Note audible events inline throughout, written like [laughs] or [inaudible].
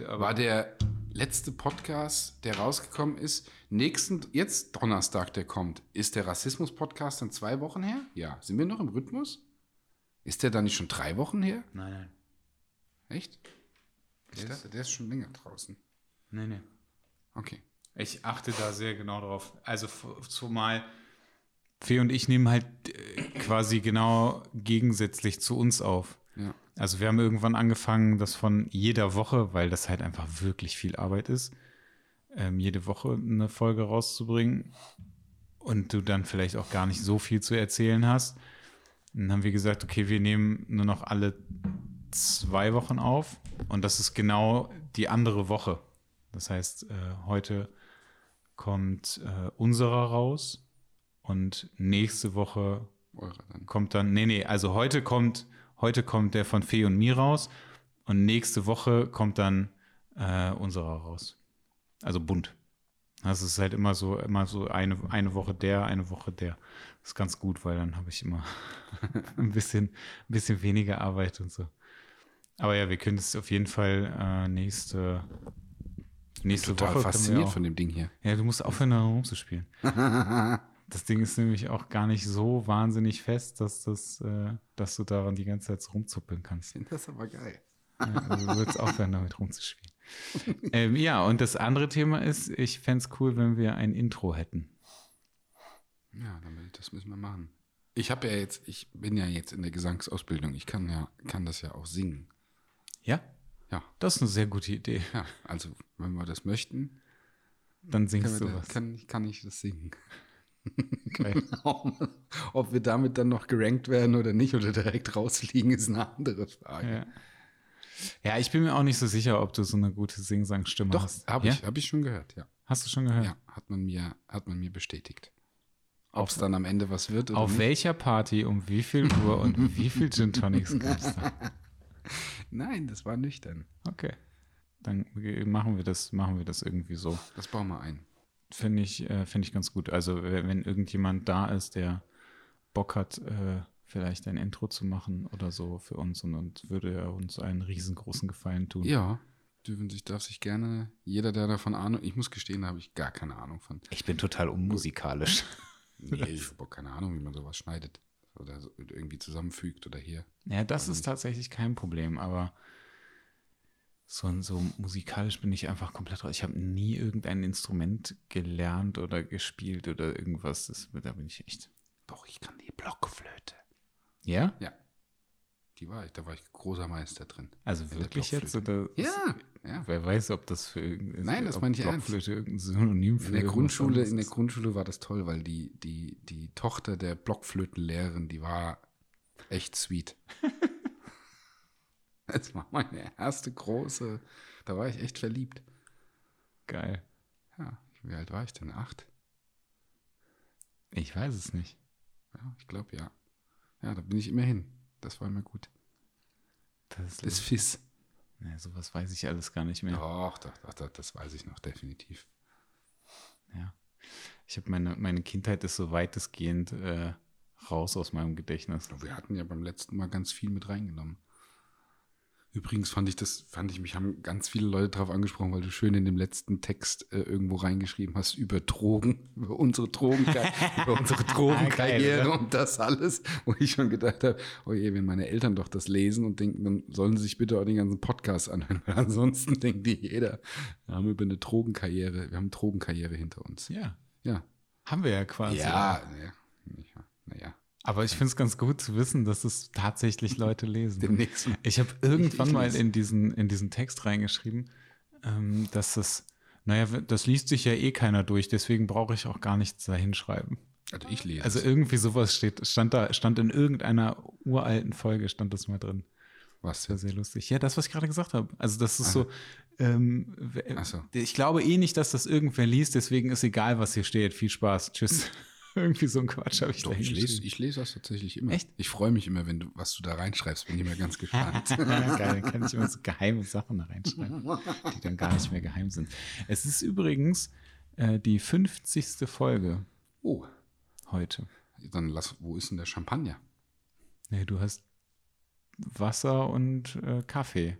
War der letzte Podcast, der rausgekommen ist, nächsten, jetzt Donnerstag, der kommt, ist der Rassismus-Podcast dann zwei Wochen her? Ja. Sind wir noch im Rhythmus? Ist der dann nicht schon drei Wochen her? Nein, nein. Echt? Der dachte, der ist schon länger draußen. Nee, nee. Okay. Ich achte da sehr genau drauf. Also zumal Fee und ich nehmen halt äh, quasi genau gegensätzlich zu uns auf. Ja. Also wir haben irgendwann angefangen, das von jeder Woche, weil das halt einfach wirklich viel Arbeit ist, ähm, jede Woche eine Folge rauszubringen und du dann vielleicht auch gar nicht so viel zu erzählen hast. Dann haben wir gesagt, okay, wir nehmen nur noch alle zwei Wochen auf und das ist genau die andere Woche. Das heißt, äh, heute kommt äh, unserer raus und nächste Woche Eure dann. kommt dann, nee, nee, also heute kommt, heute kommt der von Fee und mir raus und nächste Woche kommt dann äh, unserer raus. Also bunt. Das ist halt immer so, immer so eine, eine Woche der, eine Woche der. Das ist ganz gut, weil dann habe ich immer [laughs] ein bisschen, ein bisschen weniger Arbeit und so. Aber ja, wir können es auf jeden Fall äh, nächste, nächste Total Woche. wir fasziniert auch- von dem Ding hier. ja, du musst aufhören, daran rumzuspielen. [laughs] das Ding ist nämlich auch gar nicht so wahnsinnig fest, dass, das, äh, dass du daran die ganze Zeit so rumzuppeln kannst. Das ist aber geil. Ja, also du würdest aufhören, damit rumzuspielen. [laughs] ähm, ja, und das andere Thema ist, ich fände es cool, wenn wir ein Intro hätten. Ja, damit, das müssen wir machen. Ich habe ja jetzt, ich bin ja jetzt in der Gesangsausbildung. Ich kann ja, kann das ja auch singen. Ja? Ja, Das ist eine sehr gute Idee. ja. Also, wenn wir das möchten, Dann singst du das, was. kann, kann ich das singen. [laughs] Geil. Ob wir damit dann noch gerankt werden oder nicht oder direkt rausfliegen, ist eine andere Frage. Ja. ja, ich bin mir auch nicht so sicher, ob du so eine gute Sing-Sang-Stimme Doch, hast. habe ja? ich, hab ich schon gehört, ja. Hast du schon gehört? Ja, hat man mir, hat man mir bestätigt. Ob es dann am Ende was wird oder Auf nicht. welcher Party, um wie viel Uhr und [laughs] wie viel Gin Tonics gab's da? Nein, das war nüchtern. Okay. Dann machen wir das, machen wir das irgendwie so. Das bauen wir ein. Finde ich, äh, finde ich ganz gut. Also wenn wenn irgendjemand da ist, der Bock hat, äh, vielleicht ein Intro zu machen oder so für uns und, und würde er uns einen riesengroßen Gefallen tun. Ja, dürfen sich, darf sich gerne, jeder, der davon Ahnung, ich muss gestehen, da habe ich gar keine Ahnung von. Ich bin total unmusikalisch. [laughs] Nee, ich habe auch keine Ahnung, wie man sowas schneidet. Oder so irgendwie zusammenfügt oder hier. Ja, das ist tatsächlich kein Problem, aber so, so musikalisch bin ich einfach komplett raus. Ich habe nie irgendein Instrument gelernt oder gespielt oder irgendwas. Das, da bin ich echt. Doch, ich kann die Blockflöte. Ja? Ja. Die war ich, da war ich großer Meister drin. Also wirklich jetzt? Oder Ja, ja. Wer weiß, ob das für irgendein Nein, das meine ich. Blockflöte irgendein Synonym für In der Grundschule, in der. Grundschule war das toll, weil die, die, die Tochter der Blockflötenlehrerin, die war echt sweet. [laughs] [laughs] Das war meine erste große, da war ich echt verliebt. Geil. Ja, wie alt war ich denn? Acht? Ich weiß es nicht. Ja, ich glaube ja. Ja, da bin ich immer hin. Das war immer gut. Das ist Das Fiss. nee, sowas weiß ich alles gar nicht mehr. Doch, doch, doch, doch, das weiß ich noch definitiv. Ja. Ich habe meine, meine Kindheit ist so weitestgehend äh, raus aus meinem Gedächtnis. Wir hatten ja beim letzten Mal ganz viel mit reingenommen. Übrigens fand ich das, fand ich, mich haben ganz viele Leute darauf angesprochen, weil du schön in dem letzten Text äh, irgendwo reingeschrieben hast über Drogen, [laughs] über unsere Drogenkarriere, [laughs] über unsere Drogenkarriere Geil, und das alles, wo ich schon gedacht habe, oh je, wenn meine Eltern doch das lesen und denken, dann sollen sie sich bitte auch den ganzen Podcast anhören, [laughs] weil ansonsten denkt die jeder, wir haben über eine Drogenkarriere, wir haben Drogenkarriere hinter uns. Ja. Ja. Haben wir ja quasi. Ja, naja. Ja, naja. Aber ich finde es ganz gut zu wissen, dass es tatsächlich Leute [laughs] lesen. Demnächst. Ich habe irgendwann Ich- ich mal in diesen, in diesen Text reingeschrieben, ähm, dass das, naja, das liest sich ja eh keiner durch, deswegen brauche ich auch gar nichts da hinschreiben. Also ich lese. Also es. irgendwie sowas steht, stand da, stand in irgendeiner uralten Folge, stand das mal drin. was Das war sehr lustig. Ja, das, was ich gerade gesagt habe. Also das ist so, ähm, so. ich glaube eh nicht, dass das irgendwer liest, deswegen ist egal, was hier steht. Viel Spaß. Tschüss. [laughs] [laughs] Irgendwie so ein Quatsch habe ich Doch, da ich lese, ich lese das tatsächlich immer. Echt? Ich freue mich immer, wenn du, was du da reinschreibst, bin ich immer ganz gespannt. [laughs] Ja, geil, dann kann ich immer so geheime Sachen da reinschreiben, die dann gar nicht mehr geheim sind. Es ist übrigens äh, die 50. Folge oh, heute. dann lass, wo ist denn der Champagner? Nee, du hast Wasser und äh, Kaffee.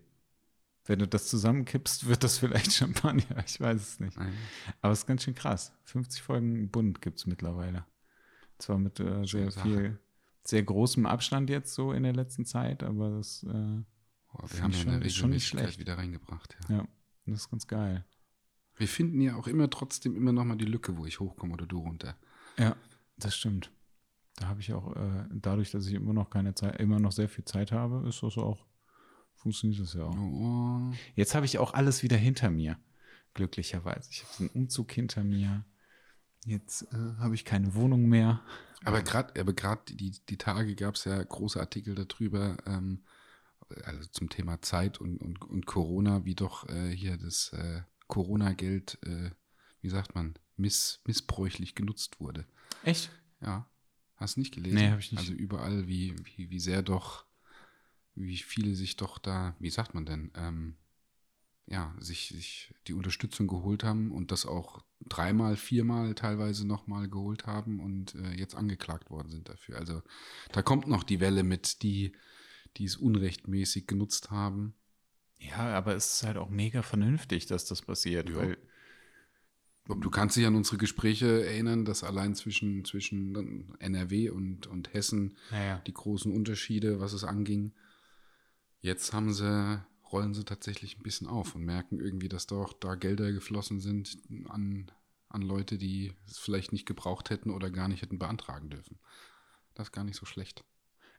Wenn du das zusammenkippst, wird das vielleicht [laughs] Champagner. Ich weiß es nicht. Nein. Aber es ist ganz schön krass. 50 Folgen Bund gibt es mittlerweile. Zwar mit äh, sehr Sache. viel, sehr großem Abstand jetzt so in der letzten Zeit, aber das, äh, Boah, wir haben schon- ist schon nicht schlecht. wieder reingebracht. Ja. ja, das ist ganz geil. Wir finden ja auch immer trotzdem immer noch mal die Lücke, wo ich hochkomme oder du runter. Ja, das stimmt. Da habe ich auch, äh, dadurch, dass ich immer noch keine Zeit, immer noch sehr viel Zeit habe, ist das auch, funktioniert das ja auch. Jetzt habe ich auch alles wieder hinter mir, glücklicherweise. Ich habe den Umzug hinter mir. Jetzt äh, habe ich keine Wohnung mehr. Aber gerade aber die, die Tage gab es ja große Artikel darüber, ähm, also zum Thema Zeit und, und, und Corona, wie doch äh, hier das äh, Corona-Geld, äh, wie sagt man, miss, missbräuchlich genutzt wurde. Echt? Ja, hast du nicht gelesen? Nee, hab ich nicht. Also überall, wie, wie, wie sehr doch, wie viele sich doch da, wie sagt man denn, ähm, ja, sich, sich die Unterstützung geholt haben und das auch dreimal, viermal teilweise nochmal geholt haben und äh, jetzt angeklagt worden sind dafür. Also da kommt noch die Welle mit, die, die es unrechtmäßig genutzt haben. Ja, aber es ist halt auch mega vernünftig, dass das passiert, Ja. weil Du kannst dich an unsere Gespräche erinnern, dass allein zwischen, zwischen NRW und, und Hessen Naja. die großen Unterschiede, was es anging. Jetzt haben sie, rollen sie tatsächlich ein bisschen auf und merken irgendwie, dass doch da Gelder geflossen sind an, an Leute, die es vielleicht nicht gebraucht hätten oder gar nicht hätten beantragen dürfen. Das ist gar nicht so schlecht.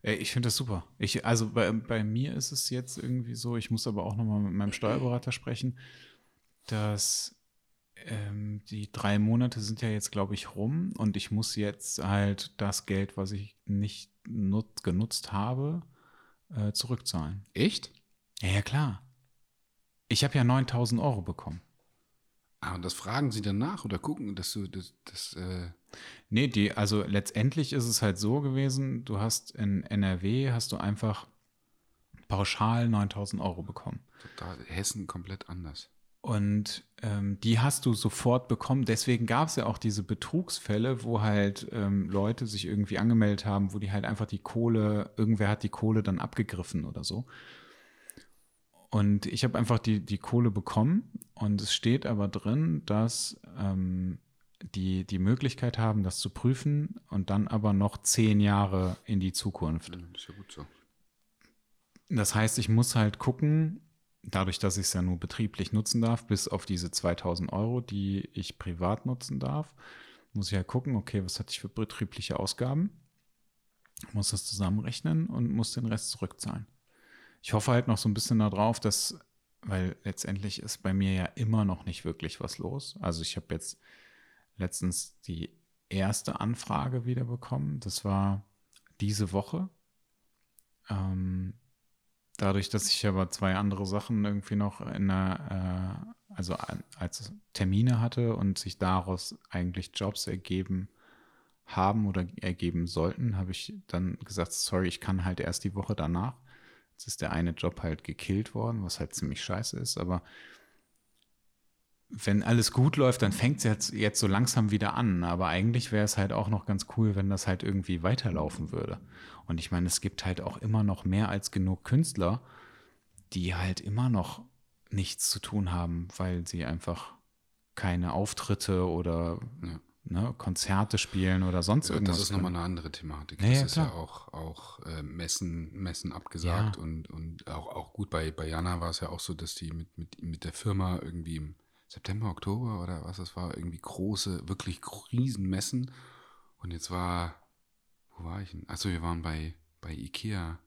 Äh, Ich finde das super. Ich, also bei, bei mir ist es jetzt irgendwie so, ich muss aber auch nochmal mit meinem Steuerberater sprechen, dass ähm, die drei Monate sind ja jetzt, glaube ich, rum und ich muss jetzt halt das Geld, was ich nicht nut, genutzt habe, äh, zurückzahlen. Echt? Ja, ja, klar. Ich habe ja 9000 Euro bekommen. Ah, und das fragen sie dann nach oder gucken, dass du das, das äh, Nee, die, also letztendlich ist es halt so gewesen, du hast in NRW, hast du einfach pauschal 9000 Euro bekommen. total Hessen komplett anders. Und ähm, die hast du sofort bekommen. Deswegen gab es ja auch diese Betrugsfälle, wo halt ähm, Leute sich irgendwie angemeldet haben, wo die halt einfach die Kohle, irgendwer hat die Kohle dann abgegriffen oder so. Und ich habe einfach die, die Kohle bekommen und es steht aber drin, dass ähm, die die Möglichkeit haben, das zu prüfen und dann aber noch zehn Jahre in die Zukunft. Das ist ja gut so. Das heißt, ich muss halt gucken, dadurch, dass ich es ja nur betrieblich nutzen darf, bis auf diese 2000 Euro, die ich privat nutzen darf, muss ich halt gucken, okay, was hatte ich für betriebliche Ausgaben? Muss das zusammenrechnen und muss den Rest zurückzahlen. Ich hoffe halt noch so ein bisschen darauf, dass, weil letztendlich ist bei mir ja immer noch nicht wirklich was los. Also ich habe jetzt letztens die erste Anfrage wieder bekommen. Das war diese Woche. Ähm, dadurch, dass ich aber zwei andere Sachen irgendwie noch in der, äh, also als Termine hatte und sich daraus eigentlich Jobs ergeben haben oder ergeben sollten, habe ich dann gesagt, sorry, ich kann halt erst die Woche danach. Jetzt ist der eine Job halt gekillt worden, was halt ziemlich scheiße ist, aber wenn alles gut läuft, dann fängt es jetzt, jetzt so langsam wieder an. Aber eigentlich wäre es halt auch noch ganz cool, wenn das halt irgendwie weiterlaufen würde. Und ich meine, es gibt halt auch immer noch mehr als genug Künstler, die halt immer noch nichts zu tun haben, weil sie einfach keine Auftritte oder Ja. ne, Konzerte spielen oder sonst Ja, irgendwas. das ist nochmal eine andere Thematik. Ja, das ja, ist ja klar. auch, auch äh, Messen, Messen abgesagt Ja. und, und auch, auch gut bei, bei Jana war es ja auch so, dass die mit, mit, mit der Firma irgendwie im September, Oktober oder was das war, irgendwie große, wirklich riesen Messen. Und jetzt war, wo war ich denn? Achso, wir waren bei, bei Ikea.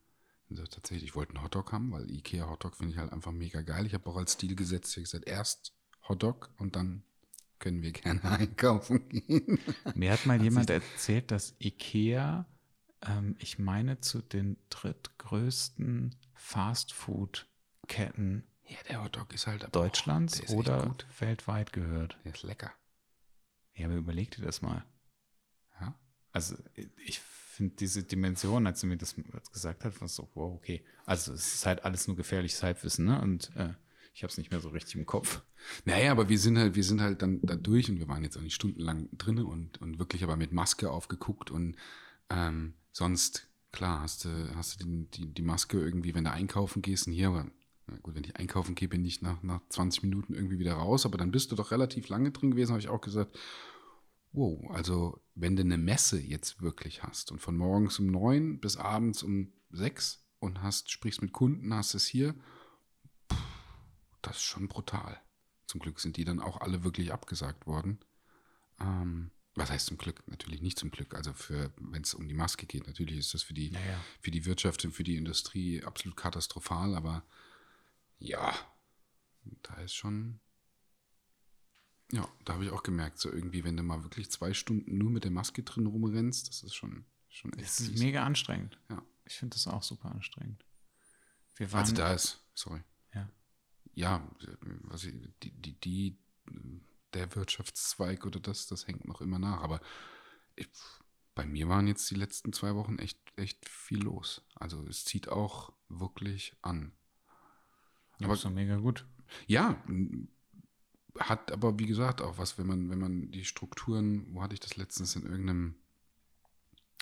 Also tatsächlich, ich wollte einen Hotdog haben, weil Ikea Hotdog finde ich halt einfach mega geil. Ich habe auch als Stil gesetzt, ich hab gesagt, erst Hotdog und dann können wir gerne [laughs] einkaufen gehen. Mir hat mal jemand erzählt, dass Ikea, ähm, ich meine, zu den drittgrößten Fastfood-Ketten Ja, der Hotdog ist halt Deutschlands echt oder weltweit gehört. Der ist lecker. Ja, aber überleg dir das mal. Ja. Also ich finde diese Dimension, als sie mir das gesagt hat, war so, wow, okay. Also es ist halt alles nur gefährliches Halbwissen, ne? Und äh, ich habe es nicht mehr so richtig im Kopf. Naja, aber wir sind halt, wir sind halt dann da durch und wir waren jetzt auch nicht stundenlang drin und, und wirklich aber mit Maske aufgeguckt und ähm, sonst, klar, hast du, hast du die, die, die Maske irgendwie, wenn du einkaufen gehst und hier, aber Na gut, wenn ich einkaufen gehe, bin ich nach, nach 20 Minuten irgendwie wieder raus, aber dann bist du doch relativ lange drin gewesen, habe ich auch gesagt. Wow, also wenn du eine Messe jetzt wirklich hast und von morgens um neun bis abends um sechs und hast, sprichst mit Kunden, hast es hier, pff, das ist schon brutal. Zum Glück sind die dann auch alle wirklich abgesagt worden. Ähm, was heißt zum Glück? Natürlich nicht zum Glück. Also wenn es um die Maske geht, natürlich ist das für die, Naja. für die Wirtschaft und für die Industrie absolut katastrophal, aber ja, da ist schon. Ja, da habe ich auch gemerkt, so irgendwie, wenn du mal wirklich zwei Stunden nur mit der Maske drin rumrennst, das ist schon, schon echt. Das ist fies. mega anstrengend. Ja. Ich finde das auch super anstrengend. Wir waren, Also da ist, sorry. ja. Ja, was ich, die, die, die, der Wirtschaftszweig oder das, das hängt noch immer nach. Aber ich, bei mir waren jetzt die letzten zwei Wochen echt, echt viel los. Also es zieht auch wirklich an. Aber ist doch mega gut. ja, hat aber wie gesagt auch was, wenn man, wenn man die Strukturen, wo hatte ich das letztens in irgendeinem,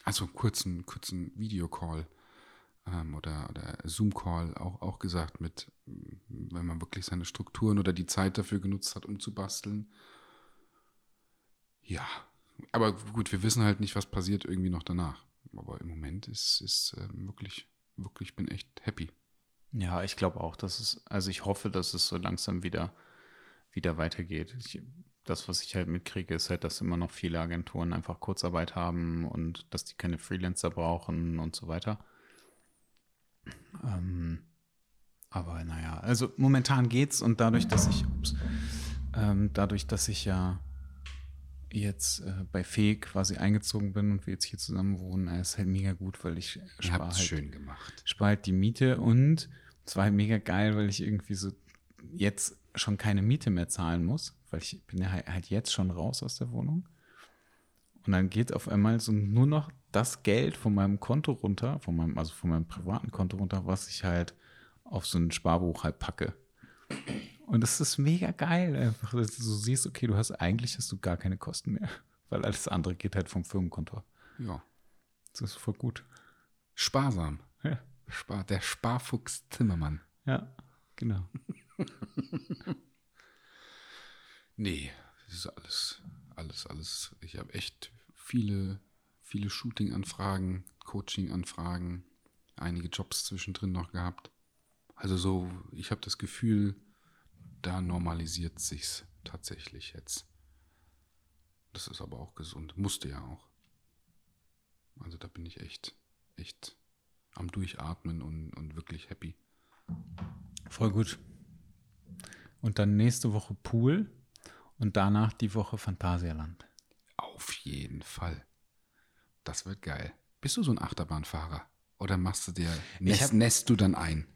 also kurzen, kurzen Videocall ähm, oder, oder Zoom-Call auch, auch gesagt mit, wenn man wirklich seine Strukturen oder die Zeit dafür genutzt hat, um zu basteln. Ja, aber gut, wir wissen halt nicht, was passiert irgendwie noch danach. Aber im Moment ist, ist ähm, wirklich, wirklich, bin echt happy. Ja, ich glaube auch, dass es, also ich hoffe, dass es so langsam wieder, wieder weitergeht. Ich, das, was ich halt mitkriege, ist halt, dass immer noch viele Agenturen einfach Kurzarbeit haben und dass die keine Freelancer brauchen und so weiter. Ähm, aber naja, also momentan geht's und dadurch, dass ich, ups, ähm, dadurch, dass ich ja jetzt äh, bei Fee quasi eingezogen bin und wir jetzt hier zusammen wohnen, äh, ist halt mega gut, weil ich spare halt schön gemacht. spare halt die Miete und es war halt mega geil, weil ich irgendwie so jetzt schon keine Miete mehr zahlen muss, weil ich bin ja halt halt jetzt schon raus aus der Wohnung. Und dann geht auf einmal so nur noch das Geld von meinem Konto runter, von meinem, also von meinem privaten Konto runter, was ich halt auf so ein Sparbuch halt packe. Und das ist mega geil, einfach, dass du so siehst, okay, du hast eigentlich hast du gar keine Kosten mehr, [laughs] weil alles andere geht halt vom Firmenkonto. Ja. Das ist voll gut. Sparsam. Ja, Spar, der Sparfuchs Zimmermann. ja genau. [laughs] Nee, das ist alles, alles, alles. Ich habe echt viele, viele Shooting-Anfragen, Coaching-Anfragen, einige Jobs zwischendrin noch gehabt. Also so, ich habe das Gefühl, da normalisiert sich's tatsächlich jetzt. Das ist aber auch gesund. Musste ja auch. Also da bin ich echt, echt am Durchatmen und, und wirklich happy. Voll gut. Und dann nächste Woche Pool und danach die Woche Phantasialand. Auf jeden Fall. Das wird geil. Bist du so ein Achterbahnfahrer? Oder machst du dir, nässt, hab- nässt du dann ein?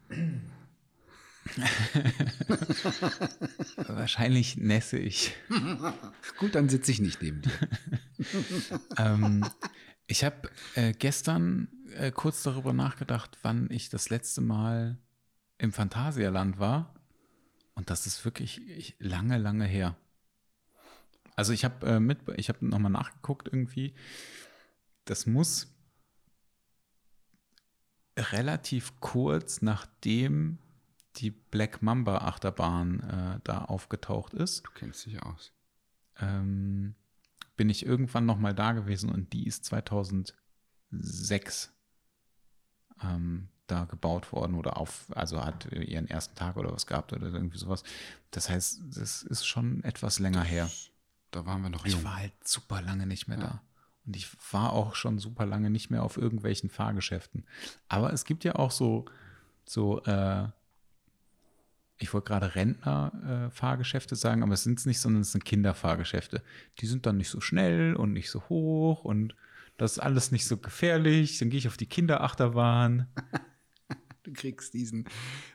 [laughs] Wahrscheinlich nässe ich. [laughs] Gut, dann sitze ich nicht neben dir. [laughs] ähm, ich habe äh, gestern äh, kurz darüber nachgedacht, wann ich das letzte Mal im Phantasialand war. Und das ist wirklich ich, lange, lange her. Also ich habe äh, mit, ich habe nochmal nachgeguckt irgendwie. Das muss relativ kurz nachdem die Black Mamba Achterbahn äh, da aufgetaucht ist Du kennst dich aus. ähm, bin ich irgendwann noch mal da gewesen und die ist 2006 ähm, da gebaut worden oder auf, also hat ihren ersten Tag oder was gehabt oder irgendwie sowas. Das heißt, das ist schon etwas länger her. Da waren wir noch Ich jung. war halt super lange nicht mehr Ja. da. Und ich war auch schon super lange nicht mehr auf irgendwelchen Fahrgeschäften. Aber es gibt ja auch so, so, äh, ich wollte gerade Rentner-Fahrgeschäfte sagen, aber es sind es nicht, sondern es sind Kinderfahrgeschäfte. Die sind dann nicht so schnell und nicht so hoch und das ist alles nicht so gefährlich. Dann gehe ich auf die Kinderachterbahn. [laughs] Du kriegst diesen,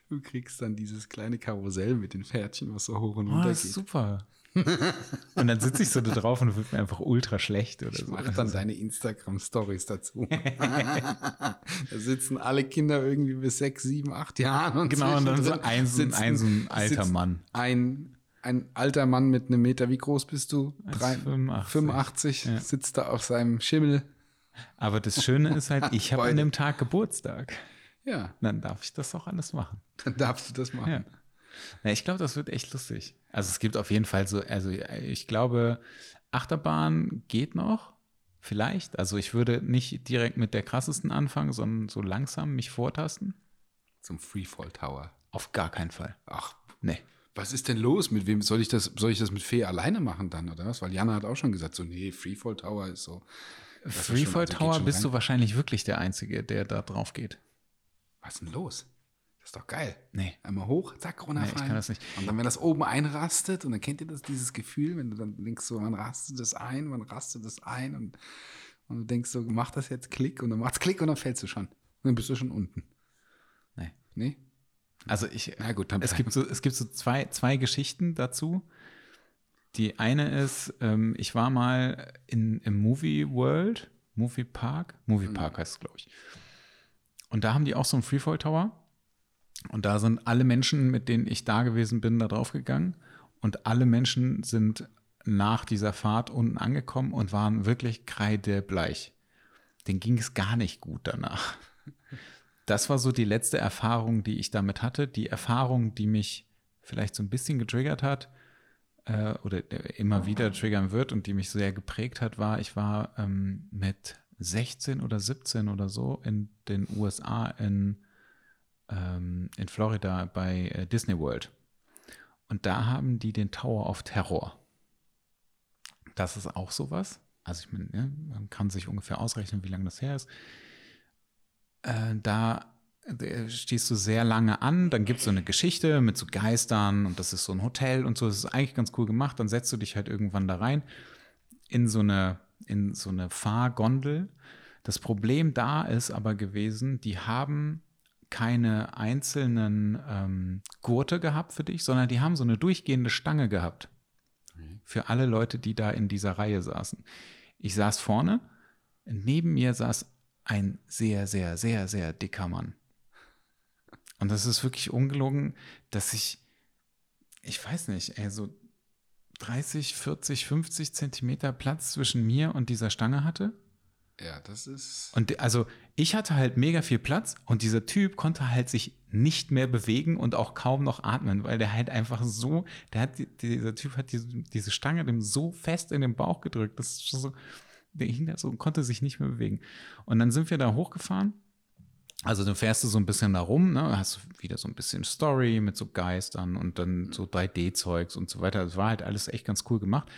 du kriegst dann dieses kleine Karussell mit den Pferdchen, was so hoch und Oh, runter das ist geht. super. [laughs] und dann sitze ich so da drauf und wird mir einfach ultra schlecht oder Ich so. mache dann deine Instagram-Stories dazu. [laughs] da sitzen alle Kinder irgendwie bis sechs, sieben, acht Jahren. Und Genau, und dann so ein, sitzen- ein, so ein alter Mann. Ein, ein alter Mann mit einem Meter, wie groß bist du? Drei- 1,85. 85, Ja. sitzt da auf seinem Schimmel. Aber das Schöne ist halt, [laughs] ich habe an dem Tag Geburtstag. Ja, dann darf ich das auch alles machen. dann darfst du das machen. Ja. Ja ich glaube, das wird echt lustig. Also es gibt auf jeden Fall so, also ich glaube, Achterbahn geht noch, vielleicht. Also ich würde nicht direkt mit der krassesten anfangen, sondern so langsam mich vortasten. Zum Freefall Tower. Auf gar keinen Fall. Ach, Nee. was ist denn los? Mit wem soll ich das, soll ich das mit Fee alleine machen dann, oder was? Weil Jana hat auch schon gesagt, so, nee, Freefall Tower ist so. das ist schon- Freefall also Tower bist rein. du wahrscheinlich wirklich der Einzige, der da drauf geht. Was ist denn los? Das ist doch geil. Nee. Einmal hoch, zack, runterfallen. Nee, ich kann das nicht. Und dann, wenn das oben einrastet, und dann kennt ihr das, dieses Gefühl, wenn du dann denkst so, wann rastet das ein, wann rastet das ein und, und du denkst so, mach das jetzt Klick und dann macht's Klick und dann fällst du schon. Und dann bist du schon unten. Nee. Nee? Also ich, Na gut, dann es gibt so, es gibt so zwei, zwei Geschichten dazu. Die eine ist, ähm, ich war mal in, im Movie World, Movie Park, Movie Park heißt es, glaube ich. Und da haben die auch so einen Freefall Tower. Und da sind alle Menschen, mit denen ich da gewesen bin, da drauf gegangen. Und alle Menschen sind nach dieser Fahrt unten angekommen und waren wirklich kreidebleich. Denen ging es gar nicht gut danach. Das war so die letzte Erfahrung, die ich damit hatte. Die Erfahrung, die mich vielleicht so ein bisschen getriggert hat äh, oder immer wieder triggern wird und die mich sehr geprägt hat, war, ich war ähm, mit 16 oder 17 oder so in den USA in, ähm, in Florida bei äh, Disney World. Und da haben die den Tower of Terror. Das ist auch sowas. Also ich meine, ne, man kann sich ungefähr ausrechnen, wie lange das her ist. Äh, da äh, stehst du sehr lange an, dann gibt es so eine Geschichte mit so Geistern und das ist so ein Hotel und so. Das ist eigentlich ganz cool gemacht. Dann setzt du dich halt irgendwann da rein in so eine, in so eine Fahrgondel. Das Problem da ist aber gewesen, die haben keine einzelnen ähm, Gurte gehabt für dich, sondern die haben so eine durchgehende Stange gehabt. Für alle Leute, die da in dieser Reihe saßen. Ich saß vorne, neben mir saß ein sehr, sehr, sehr, sehr dicker Mann. Und das ist wirklich ungelogen, dass ich, ich weiß nicht, ey, so 30, 40, 50 Zentimeter Platz zwischen mir und dieser Stange hatte. Ja, das ist. Und also ich hatte halt mega viel Platz und dieser Typ konnte halt sich nicht mehr bewegen und auch kaum noch atmen, weil der halt einfach so, der hat, die- dieser Typ hat diese, diese Stange dem so fest in den Bauch gedrückt, das ist so, der hing da so und konnte sich nicht mehr bewegen. Und dann sind wir da hochgefahren. Also dann fährst du so ein bisschen da rum, ne? hast wieder so ein bisschen Story mit so Geistern und dann so 3D-Zeugs und so weiter. Das war halt alles echt ganz cool gemacht.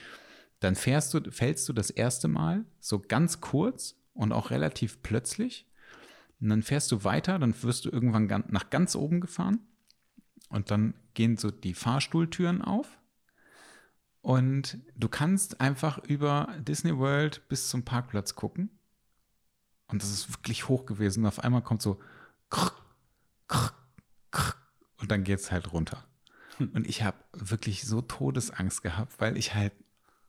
Dann fährst du, fällst du das erste Mal so ganz kurz und auch relativ plötzlich. Und dann fährst du weiter, dann wirst du irgendwann nach ganz oben gefahren. Und dann gehen so die Fahrstuhltüren auf. Und du kannst einfach über Disney World bis zum Parkplatz gucken. Und das ist wirklich hoch gewesen. Und auf einmal kommt so krr, krr, krr, und dann geht es halt runter. Und ich habe wirklich so Todesangst gehabt, weil ich halt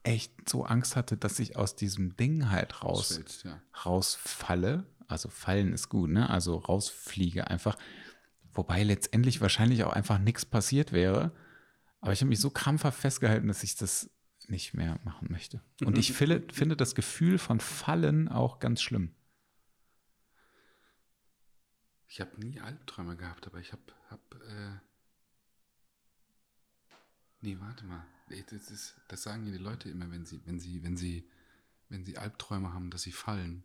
echt so Angst hatte, dass ich aus diesem Ding halt raus, ja. rausfalle. Also fallen ist gut, ne? Also rausfliege einfach. Wobei letztendlich wahrscheinlich auch einfach nichts passiert wäre. Aber ich habe mich so krampfhaft festgehalten, dass ich das nicht mehr machen möchte. Und ich [laughs] finde, finde das Gefühl von Fallen auch ganz schlimm. Ich habe nie Albträume gehabt, aber ich habe, hab, äh nee, warte mal. Das, ist, das sagen ja die Leute immer, wenn sie, wenn sie, wenn sie, wenn sie Albträume haben, dass sie fallen.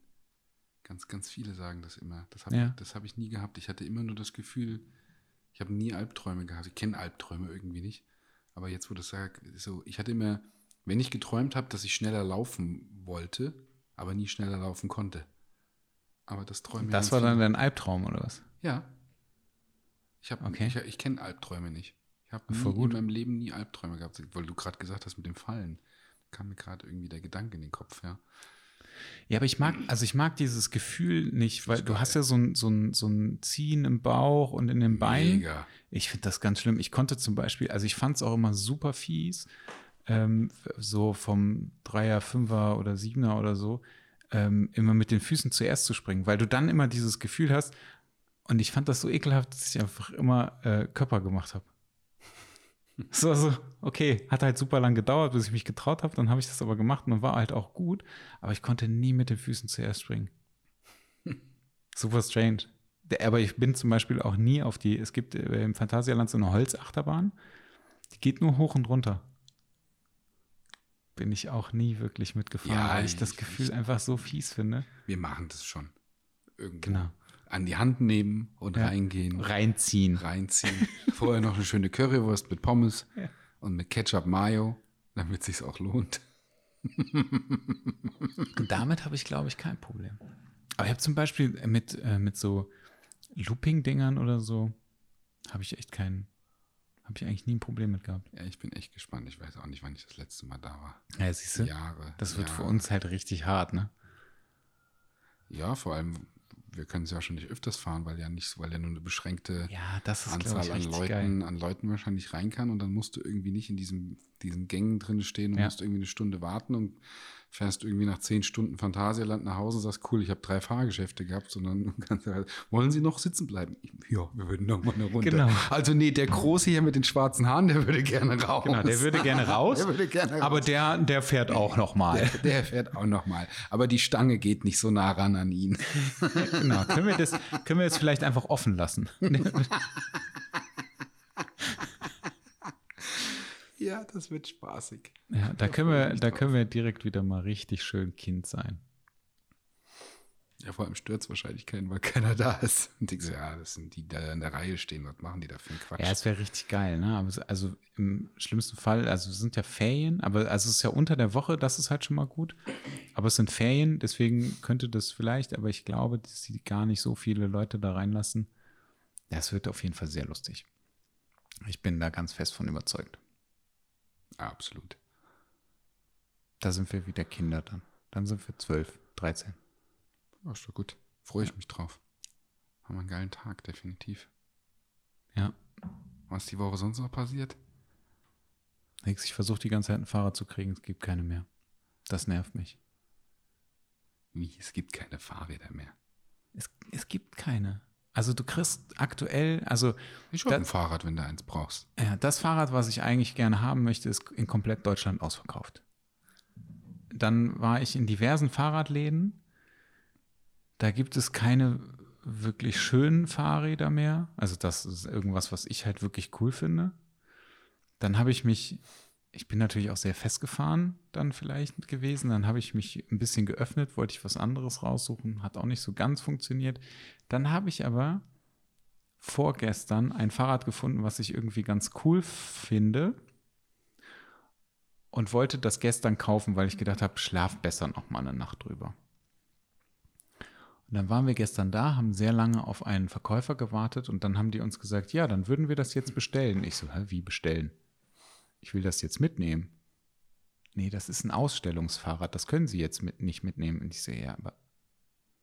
Ganz, ganz viele sagen das immer. Das habe Ja. ich, das hab ich nie gehabt. Ich hatte immer nur das Gefühl, ich habe nie Albträume gehabt. Ich kenne Albträume irgendwie nicht. Aber jetzt, wo das sagst, so, ich hatte immer, wenn ich geträumt habe, dass ich schneller laufen wollte, aber nie schneller laufen konnte. Aber das träume Das war dann dein Albtraum, oder was? ja. Ich, hab- Okay. ich, ich kenne Albträume nicht. Ich habe gut. in meinem Leben nie Albträume gehabt, weil du gerade gesagt hast mit dem Fallen. Kam mir gerade irgendwie der Gedanke in den Kopf, ja. Ja, aber ich mag, also ich mag dieses Gefühl nicht, weil du hast ja so ein, so, ein, so ein Ziehen im Bauch und in den Beinen. Mega. Ich finde das ganz schlimm. Ich konnte zum Beispiel, also ich fand es auch immer super fies, ähm, so vom Dreier, Fünfer oder Siebener oder so, ähm, immer mit den Füßen zuerst zu springen, weil du dann immer dieses Gefühl hast, und ich fand das so ekelhaft, dass ich einfach immer äh, Körper gemacht habe. [laughs] So, so, okay, hat halt super lang gedauert, bis ich mich getraut habe, dann habe ich das aber gemacht und war halt auch gut, aber ich konnte nie mit den Füßen zuerst springen. [laughs] Super strange. Aber ich bin zum Beispiel auch nie auf die, es gibt äh, im Phantasialand so eine Holzachterbahn, die geht nur hoch und runter. Bin ich auch nie wirklich mitgefahren, Ja, weil ich das ich- Gefühl ich- einfach so fies finde. Wir machen das schon. Irgendwo. Genau. An die Hand nehmen und Ja. reingehen. Reinziehen. reinziehen. Vorher noch eine schöne Currywurst mit Pommes Ja. und mit Ketchup Mayo, damit es sich auch lohnt. Und damit habe ich, glaube ich, kein Problem. Aber ich habe zum Beispiel mit, äh, mit so Looping-Dingern oder so, habe ich echt keinen, habe ich eigentlich nie ein Problem mit gehabt. Ja, ich bin echt gespannt. Ich weiß auch nicht, wann ich das letzte Mal da war. Ja, siehst du? Jahre. Das wird für Jahre. uns halt richtig hart, ne? Ja, vor allem, wir können es ja schon nicht öfters fahren, weil ja nicht, weil ja nur eine beschränkte Ja, das ist, Anzahl ich, an Leuten, geil. an Leuten wahrscheinlich rein kann und dann musst du irgendwie nicht in diesem, diesen Gängen drin stehen und Ja. musst irgendwie eine Stunde warten und fährst irgendwie nach zehn Stunden Phantasialand nach Hause und sagst, cool, ich habe drei Fahrgeschäfte gehabt, sondern halt, wollen Sie noch sitzen bleiben? Ja, wir würden noch mal eine Runde. Genau. Also nee, der Große hier mit den schwarzen Haaren, der würde gerne raus. Genau, der würde gerne [laughs] raus, Der würde gerne raus. aber der, der fährt auch noch mal. der, der fährt auch noch mal. Aber die Stange geht nicht so nah ran an ihn. Genau, können wir das, können wir jetzt vielleicht einfach offen lassen? [laughs] Ja, das wird spaßig. Ja, da können wir, da können wir direkt wieder mal richtig schön Kind sein. Ja, vor allem stört es wahrscheinlich keinen, weil keiner da ist. Und denkst, ja, das sind die, die da in der Reihe stehen. Was machen die da für einen Quatsch? Ja, es wäre richtig geil, ne? Aber es, also im schlimmsten Fall, also es sind ja Ferien, aber also es ist ja unter der Woche, das ist halt schon mal gut. Aber es sind Ferien, deswegen könnte das vielleicht, aber ich glaube, dass sie gar nicht so viele Leute da reinlassen. Das wird auf jeden Fall sehr lustig. Ich bin da ganz fest von überzeugt. Ja, absolut. Da sind wir wieder Kinder dann. Dann sind wir 12, 13. Ja, ist doch gut. Freue ich mich drauf. Haben wir einen geilen Tag, definitiv. Ja. Was ist die Woche sonst noch passiert? Nix, ich versuche die ganze Zeit ein Fahrrad zu kriegen, es gibt keine mehr. Das nervt mich. Wie, es gibt keine Fahrräder mehr. Es, es gibt keine. Also du kriegst aktuell, also Ich habe ein Fahrrad, wenn du eins brauchst. Ja, das Fahrrad, was ich eigentlich gerne haben möchte, ist in komplett Deutschland ausverkauft. Dann war ich in diversen Fahrradläden. Da gibt es keine wirklich schönen Fahrräder mehr. Also das ist irgendwas, was ich halt wirklich cool finde. Dann habe ich mich, ich bin natürlich auch sehr festgefahren dann vielleicht gewesen. Dann habe ich mich ein bisschen geöffnet, wollte ich was anderes raussuchen, hat auch nicht so ganz funktioniert. Dann habe ich aber vorgestern ein Fahrrad gefunden, was ich irgendwie ganz cool finde und wollte das gestern kaufen, weil ich gedacht habe, schlaf besser noch mal eine Nacht drüber. Und dann waren wir gestern da, haben sehr lange auf einen Verkäufer gewartet und dann haben die uns gesagt, ja, dann würden wir das jetzt bestellen. Ich so, hä, wie bestellen? Ich will das jetzt mitnehmen. Nee, das ist ein Ausstellungsfahrrad, das können Sie jetzt mit, nicht mitnehmen. Und ich so, ja, aber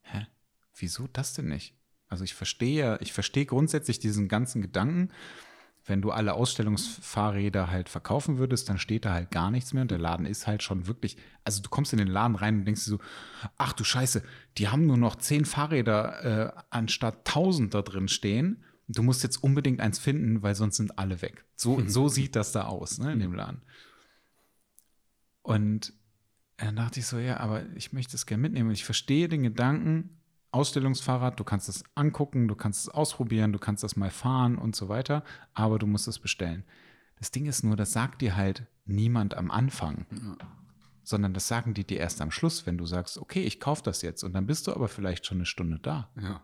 hä? Wieso das denn nicht? Also ich verstehe, ich verstehe grundsätzlich diesen ganzen Gedanken. Wenn du alle Ausstellungsfahrräder halt verkaufen würdest, dann steht da halt gar nichts mehr und der Laden ist halt schon wirklich, also du kommst in den Laden rein und denkst dir so, ach du Scheiße, die haben nur noch zehn Fahrräder äh, anstatt tausend da drin stehen. Du musst jetzt unbedingt eins finden, weil sonst sind alle weg. So, so sieht das da aus, ne, in dem Laden. Und dann dachte ich so, ja, aber ich möchte es gerne mitnehmen. Ich verstehe den Gedanken, Ausstellungsfahrrad, du kannst es angucken, du kannst es ausprobieren, du kannst das mal fahren und so weiter, aber du musst es bestellen. Das Ding ist nur, das sagt dir halt niemand am Anfang, sondern das sagen die dir erst am Schluss, wenn du sagst, okay, ich kaufe das jetzt und dann bist du aber vielleicht schon eine Stunde da. Ja.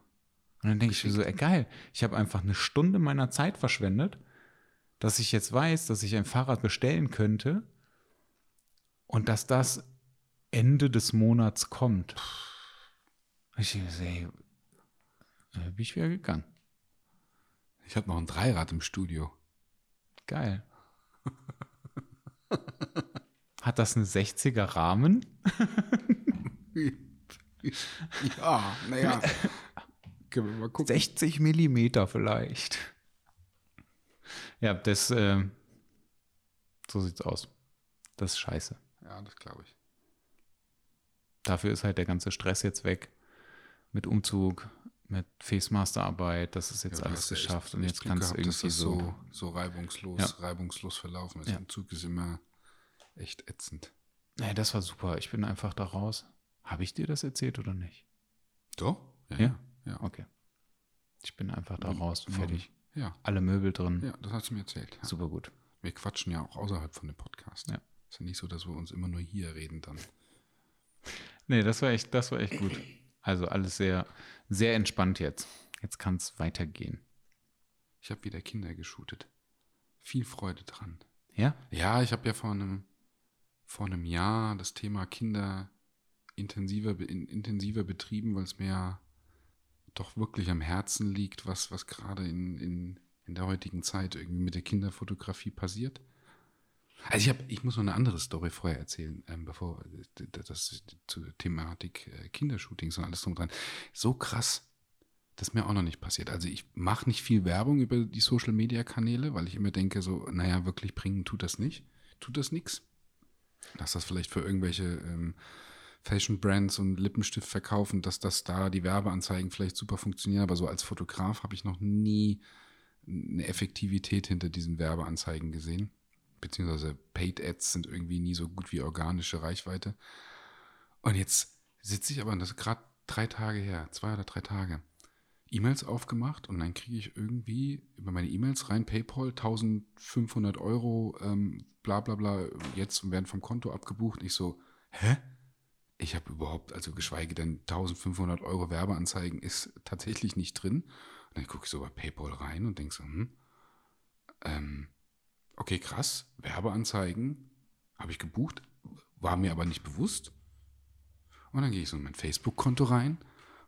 Und dann denke ich mir so, ey, geil, ich habe einfach eine Stunde meiner Zeit verschwendet, dass ich jetzt weiß, dass ich ein Fahrrad bestellen könnte und dass das Ende des Monats kommt. Ich denke so, ey, bin ich wieder gegangen. Ich habe noch ein Dreirad im Studio. Geil. [laughs] Hat das eine 60er Rahmen? [laughs] Ja, naja. [laughs] Können wir mal gucken. 60 Millimeter vielleicht. Ja, das, äh, so sieht's aus. Das ist scheiße. Ja, das glaube ich. Dafür ist halt der ganze Stress jetzt weg. Mit Umzug, mit Facemasterarbeit, das ist jetzt Ja, alles ja echt- geschafft und jetzt kann es irgendwie dass das so. so, so reibungslos, Ja. reibungslos verlaufen ist. Ja. Im Zug ist immer echt ätzend. Nee, das war super. Ich bin einfach da raus. Habe ich dir das erzählt oder nicht? Doch? Ja? Ja. Okay. Ich bin einfach da raus, fertig. Ja, Alle Möbel drin. ja, das hast du mir erzählt. Ja. Super gut. Wir quatschen ja auch außerhalb von dem Podcast. Ja. Ist ja nicht so, dass wir uns immer nur hier reden dann. Nee, das war echt, das war echt gut. Also alles sehr, sehr entspannt jetzt. Jetzt kann es weitergehen. Ich habe wieder Kinder geshootet. Viel Freude dran. Ja? Ja, ich habe ja vor einem, vor einem Jahr das Thema Kinder intensiver, in, intensiver betrieben, weil es mir ja doch wirklich am Herzen liegt, was, was gerade in, in, in der heutigen Zeit irgendwie mit der Kinderfotografie passiert. Also ich, hab, ich muss noch eine andere Story vorher erzählen, ähm, bevor das zur Thematik äh, Kindershootings und alles drum dran. So krass, das ist mir auch noch nicht passiert. Also ich mache nicht viel Werbung über die Social-Media-Kanäle, weil ich immer denke, so, naja, wirklich bringen tut das nicht. Tut das nichts. Dass das vielleicht für irgendwelche ähm, Fashion-Brands und Lippenstift verkaufen, dass das da die Werbeanzeigen vielleicht super funktionieren, aber so als Fotograf habe ich noch nie eine Effektivität hinter diesen Werbeanzeigen gesehen. Beziehungsweise Paid Ads sind irgendwie nie so gut wie organische Reichweite. Und jetzt sitze ich aber, und das ist gerade drei Tage her, zwei oder drei Tage, E-Mails aufgemacht und dann kriege ich irgendwie über meine E-Mails rein, PayPal, 1500 Euro, ähm, bla bla bla, jetzt werden vom Konto abgebucht. Ich so, hä? Ich habe überhaupt, also geschweige denn 1500 Euro Werbeanzeigen ist tatsächlich nicht drin. Und dann gucke ich so bei PayPal rein und denke so, hm, ähm, okay, krass, Werbeanzeigen habe ich gebucht, war mir aber nicht bewusst. Und dann gehe ich so in mein Facebook-Konto rein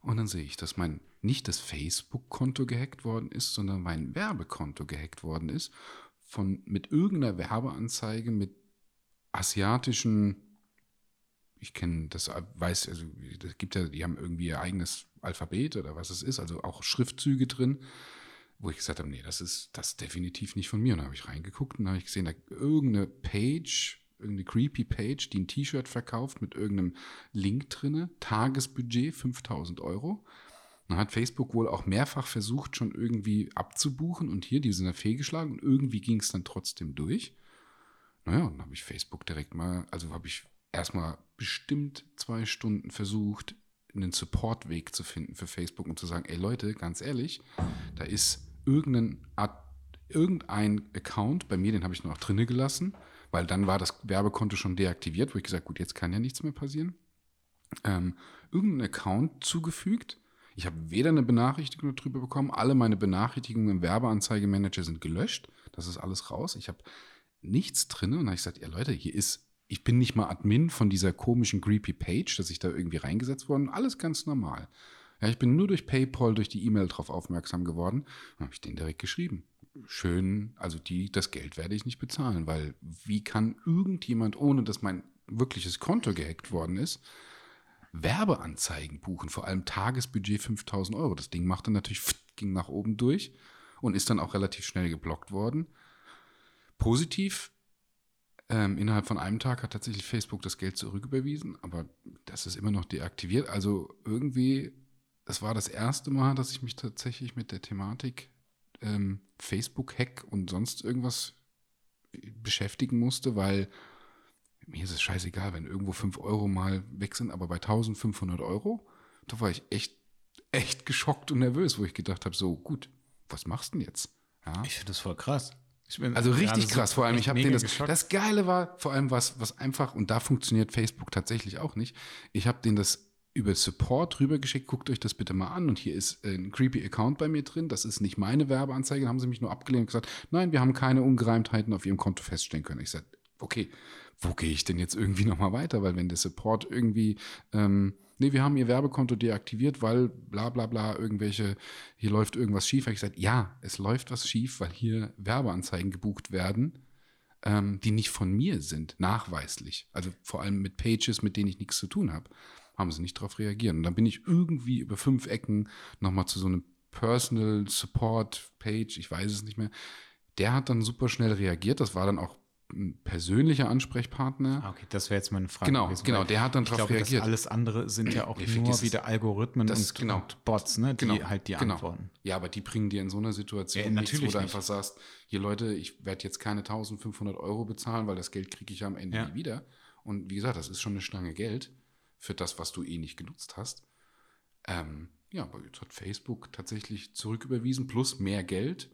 und dann sehe ich, dass mein nicht das Facebook-Konto gehackt worden ist, sondern mein Werbekonto gehackt worden ist von mit irgendeiner Werbeanzeige mit asiatischen ich kenne das weiß also es gibt ja die haben irgendwie ihr eigenes Alphabet oder was es ist, also auch Schriftzüge drin, wo ich gesagt habe, nee, das ist das definitiv nicht von mir und dann habe ich reingeguckt und habe ich gesehen, da irgendeine Page irgendeine creepy Page, die ein T-Shirt verkauft mit irgendeinem Link drinne, Tagesbudget 5000 Euro. Dann hat Facebook wohl auch mehrfach versucht, schon irgendwie abzubuchen und hier, die sind da fehlgeschlagen und irgendwie ging es dann trotzdem durch. Naja, dann habe ich Facebook direkt mal, also habe ich erstmal bestimmt zwei Stunden versucht, einen Supportweg zu finden für Facebook und zu sagen, ey Leute, ganz ehrlich, da ist irgendein, Art, irgendein Account, bei mir, den habe ich noch drinne gelassen, weil dann war das Werbekonto schon deaktiviert, wo ich gesagt, gut, jetzt kann ja nichts mehr passieren. Ähm, irgendein Account zugefügt. Ich habe weder eine Benachrichtigung darüber bekommen, alle meine Benachrichtigungen im Werbeanzeigemanager sind gelöscht. Das ist alles raus. Ich habe nichts drin und habe ich gesagt, ja Leute, hier ist, ich bin nicht mal Admin von dieser komischen creepy Page, dass ich da irgendwie reingesetzt worden, alles ganz normal. Ja, ich bin nur durch PayPal, durch die E-Mail drauf aufmerksam geworden. Dann habe ich den direkt geschrieben schön, also die, das Geld werde ich nicht bezahlen, weil wie kann irgendjemand, ohne dass mein wirkliches Konto gehackt worden ist, Werbeanzeigen buchen, vor allem Tagesbudget 5000 Euro. Das Ding machte natürlich, ging nach oben durch und ist dann auch relativ schnell geblockt worden. Positiv, ähm, innerhalb von einem Tag hat tatsächlich Facebook das Geld zurücküberwiesen, aber das ist immer noch deaktiviert. Also irgendwie, das war das erste Mal, dass ich mich tatsächlich mit der Thematik ähm, Facebook-Hack und sonst irgendwas beschäftigen musste, weil mir ist es scheißegal, wenn irgendwo 5 Euro mal weg sind, aber bei 1500 Euro, da war ich echt, echt geschockt und nervös, wo ich gedacht habe, so gut, was machst du denn jetzt? Ja? Ich finde das voll krass. Also richtig krass, so vor allem, ich habe den das, geschockt. das Geile war, vor allem was, was einfach, und da funktioniert Facebook tatsächlich auch nicht, ich habe den das über Support rübergeschickt, guckt euch das bitte mal an. Und hier ist ein creepy Account bei mir drin, das ist nicht meine Werbeanzeige, dann haben sie mich nur abgelehnt und gesagt, nein, wir haben keine Ungereimtheiten auf ihrem Konto feststellen können. Ich sage, okay, wo gehe ich denn jetzt irgendwie nochmal weiter, weil wenn der Support irgendwie, ähm, nee, wir haben ihr Werbekonto deaktiviert, weil bla bla bla, irgendwelche, hier läuft irgendwas schief, habe ich gesagt, ja, es läuft was schief, weil hier Werbeanzeigen gebucht werden, ähm, die nicht von mir sind, nachweislich. Also vor allem mit Pages, mit denen ich nichts zu tun habe, haben sie nicht darauf reagiert. Und dann bin ich irgendwie über fünf Ecken nochmal zu so einem Personal Support Page, ich weiß es nicht mehr. Der hat dann super schnell reagiert. Das war dann auch ein persönlicher Ansprechpartner. Ah, Okay, das wäre jetzt meine Frage. Genau, gewesen, genau, der hat dann glaube, reagiert. Das alles andere sind ja auch Nee, nur wieder Algorithmen Das- und, genau. und Bots, ne, die Genau, halt die genau. antworten. Ja, aber die bringen dir in so einer Situation Ja, nichts, wo du nicht. einfach sagst, hier Leute, ich werde jetzt keine 1500 Euro bezahlen, weil das Geld kriege ich ja am Ende Ja. nie wieder. Und wie gesagt, das ist schon eine Stange Geld für das, was du eh nicht genutzt hast. Ähm, ja, aber jetzt hat Facebook tatsächlich zurücküberwiesen plus mehr Geld.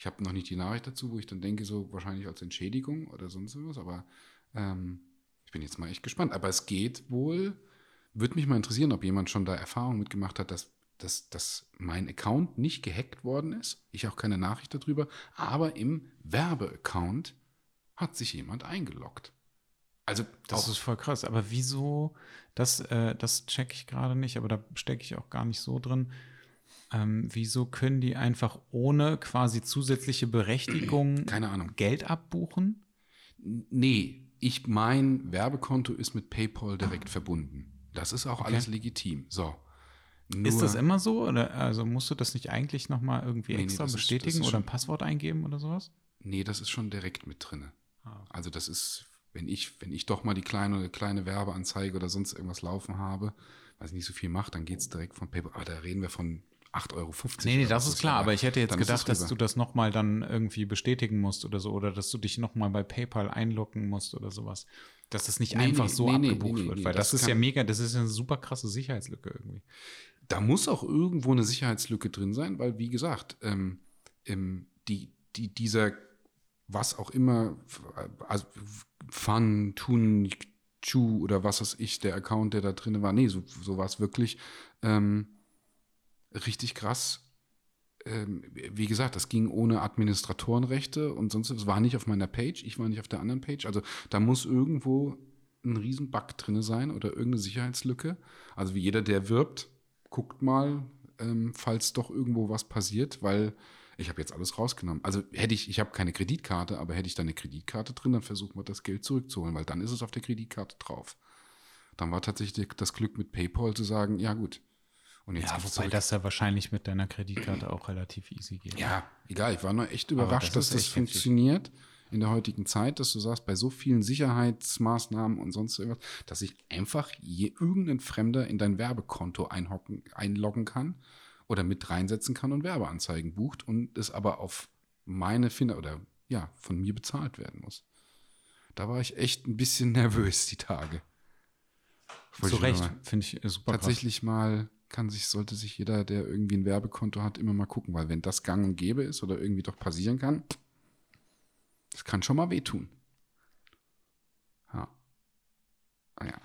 Ich habe noch nicht die Nachricht dazu, wo ich dann denke, so wahrscheinlich als Entschädigung oder sonst was, aber ähm, ich bin jetzt mal echt gespannt. Aber es geht wohl, würde mich mal interessieren, ob jemand schon da Erfahrung mitgemacht hat, dass, dass, dass mein Account nicht gehackt worden ist. Ich auch keine Nachricht darüber, aber im Werbeaccount hat sich jemand eingeloggt. Also Das ist voll krass. Aber wieso, das, äh, das checke ich gerade nicht, aber da stecke ich auch gar nicht so drin. Ähm, wieso können die einfach ohne quasi zusätzliche Berechtigung [clears throat] keine Ahnung. Geld abbuchen? Nee, ich mein Werbekonto ist mit PayPal direkt verbunden. Das ist auch alles legitim. So. ist das Nur- immer so? Oder also musst du das nicht eigentlich nochmal irgendwie Nee, nee, extra das bestätigen ist oder ein Passwort eingeben oder sowas? Nee, das ist schon direkt mit drinne. Ah, Also das ist, wenn ich, wenn ich doch mal die kleine, kleine Werbeanzeige oder sonst irgendwas laufen habe, was nicht so viel macht, dann geht es direkt von PayPal. Aber da reden wir von 8,50 Euro. Nee, nee, das ist klar, aber ich hätte jetzt gedacht, dass du das nochmal dann irgendwie bestätigen musst oder so, oder dass du dich nochmal bei PayPal einloggen musst oder sowas. Dass das nicht Nee, einfach nee, so nee, abgebucht wird, weil das, das ist ja mega, das ist ja eine super krasse Sicherheitslücke irgendwie. Da muss auch irgendwo eine Sicherheitslücke drin sein, weil, wie gesagt, ähm, ähm, die, die, dieser, was auch immer, also Fun, Tun, Chu oder was weiß ich, der Account, der da drin war, nee, so, so war es wirklich ähm, richtig krass. Ähm, wie gesagt, das ging ohne Administratorenrechte und sonst, es war nicht auf meiner Page, ich war nicht auf der anderen Page. Also da muss irgendwo ein riesen Bug drin sein oder irgendeine Sicherheitslücke. Also wie jeder, der wirbt, guckt mal, ähm, falls doch irgendwo was passiert, weil ich habe jetzt alles rausgenommen. Also hätte ich, ich habe keine Kreditkarte, aber hätte ich da eine Kreditkarte drin, dann versuchen wir das Geld zurückzuholen, weil dann ist es auf der Kreditkarte drauf. Dann war tatsächlich das Glück mit PayPal zu sagen, ja gut. Und jetzt Ja, wobei zurück. das ja wahrscheinlich mit deiner Kreditkarte auch relativ easy geht. Ja, egal. Ich war nur echt überrascht, das dass das echt heftig. funktioniert in der heutigen Zeit, dass du sagst, bei so vielen Sicherheitsmaßnahmen und sonst irgendwas, dass sich einfach je, irgendein Fremder in dein Werbekonto einhocken, einloggen kann oder mit reinsetzen kann und Werbeanzeigen bucht und es aber auf meine Finder oder ja, von mir bezahlt werden muss. Da war ich echt ein bisschen nervös die Tage. Wollte Zu ich Recht, finde ich äh, super krass. tatsächlich mal kann sich, sollte sich jeder, der irgendwie ein Werbekonto hat, immer mal gucken, weil wenn das gang und gäbe ist oder irgendwie doch passieren kann, das kann schon mal wehtun. Ja. Ah ja.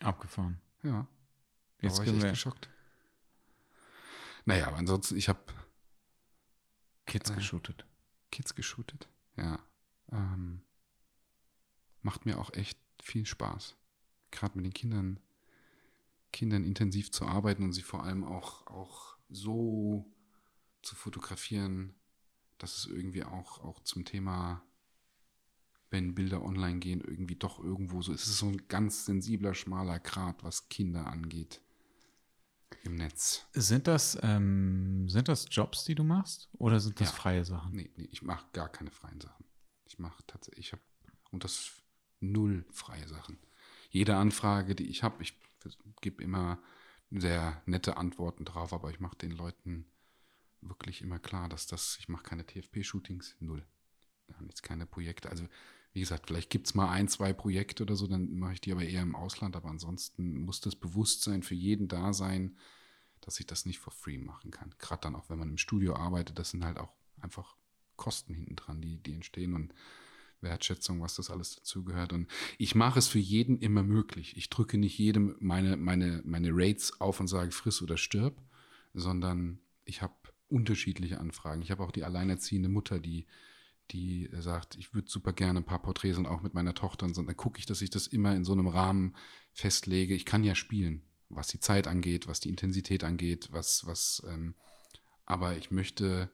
Abgefahren. Ja. Da Jetzt war ich echt wir geschockt. Naja, aber ansonsten, ich habe Kids äh, geshootet. Kids geshootet. Ja. Ähm, macht mir auch echt viel Spaß. Gerade mit den Kindern, Kindern intensiv zu arbeiten und sie vor allem auch, auch so zu fotografieren, dass es irgendwie auch, auch zum Thema, wenn Bilder online gehen, irgendwie doch irgendwo so, es ist so ein ganz sensibler, schmaler Grat, was Kinder angeht im Netz. Sind das, ähm, sind das Jobs, die du machst? Oder sind das Ja. freie Sachen? Nee, nee, ich mache gar keine freien Sachen. Ich mache tatsächlich, ich habe, und das null freie Sachen. Jede Anfrage, die ich habe, ich gebe immer sehr nette Antworten drauf, aber ich mache den Leuten wirklich immer klar, dass das, ich mache keine TFP-Shootings, null. Wir haben jetzt keine Projekte. Also, wie gesagt, vielleicht gibt es mal ein, zwei Projekte oder so, dann mache ich die aber eher im Ausland, aber ansonsten muss das Bewusstsein für jeden da sein, dass ich das nicht for free machen kann. Gerade dann auch, wenn man im Studio arbeitet, das sind halt auch einfach Kosten hinten dran, die, die entstehen und Wertschätzung, was das alles dazugehört. Und ich mache es für jeden immer möglich. Ich drücke nicht jedem meine, meine, meine Rates auf und sage, friss oder stirb, sondern ich habe unterschiedliche Anfragen. Ich habe auch die alleinerziehende Mutter, die, die sagt, ich würde super gerne ein paar Porträts und auch mit meiner Tochter und so. Dann gucke ich, dass ich das immer in so einem Rahmen festlege. Ich kann ja spielen, was die Zeit angeht, was die Intensität angeht, was, was, ähm, aber ich möchte,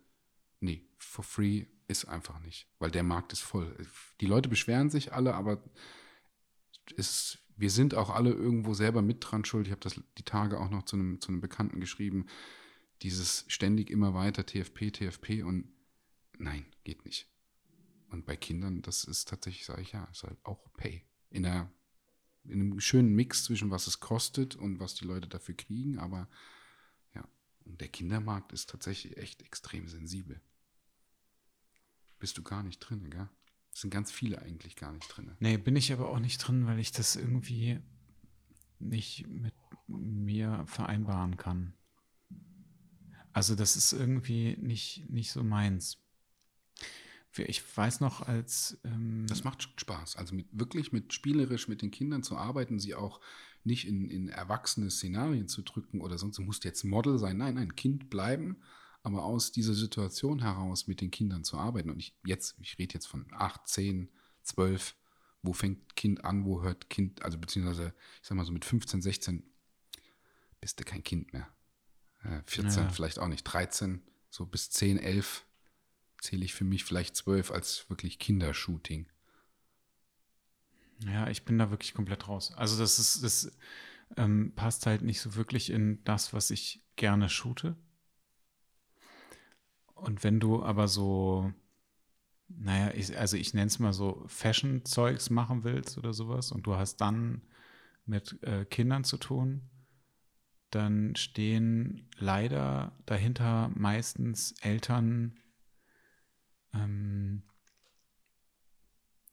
nee, for free ist einfach nicht, weil der Markt ist voll. Die Leute beschweren sich alle, aber es, wir sind auch alle irgendwo selber mit dran schuld. Ich habe das die Tage auch noch zu einem, zu einem Bekannten geschrieben. Dieses ständig immer weiter TFP, TFP und nein, geht nicht. Und bei Kindern, das ist tatsächlich, sage ich ja, ist halt auch Pay. In, einer, in einem schönen Mix zwischen was es kostet und was die Leute dafür kriegen, aber ja, und der Kindermarkt ist tatsächlich echt extrem sensibel. Bist du gar nicht drin, gell? Es sind ganz viele eigentlich gar nicht drin. Nee, bin ich aber auch nicht drin, weil ich das irgendwie nicht mit mir vereinbaren kann. Also das ist irgendwie nicht, nicht so meins. Ich weiß noch, als. Ähm das macht Spaß. Also mit, wirklich mit spielerisch mit den Kindern zu arbeiten, sie auch nicht in, in erwachsene Szenarien zu drücken oder sonst, du musst jetzt Model sein. Nein, nein, Kind bleiben, aber aus dieser Situation heraus mit den Kindern zu arbeiten. Und ich jetzt, ich rede jetzt von 8, 10, 12, wo fängt Kind an, wo hört Kind, also beziehungsweise, ich sag mal so mit 15, 16 bist du kein Kind mehr. 14 ja. vielleicht auch nicht, 13, so bis 10, 11 zähle ich für mich vielleicht 12 als wirklich Kindershooting. Ja, ich bin da wirklich komplett raus. Also das ist, das ähm, passt halt nicht so wirklich in das, was ich gerne shoote. Und wenn du aber so, naja, ich, also ich nenne es mal so Fashion-Zeugs machen willst oder sowas und du hast dann mit äh, Kindern zu tun, dann stehen leider dahinter meistens Eltern, ähm,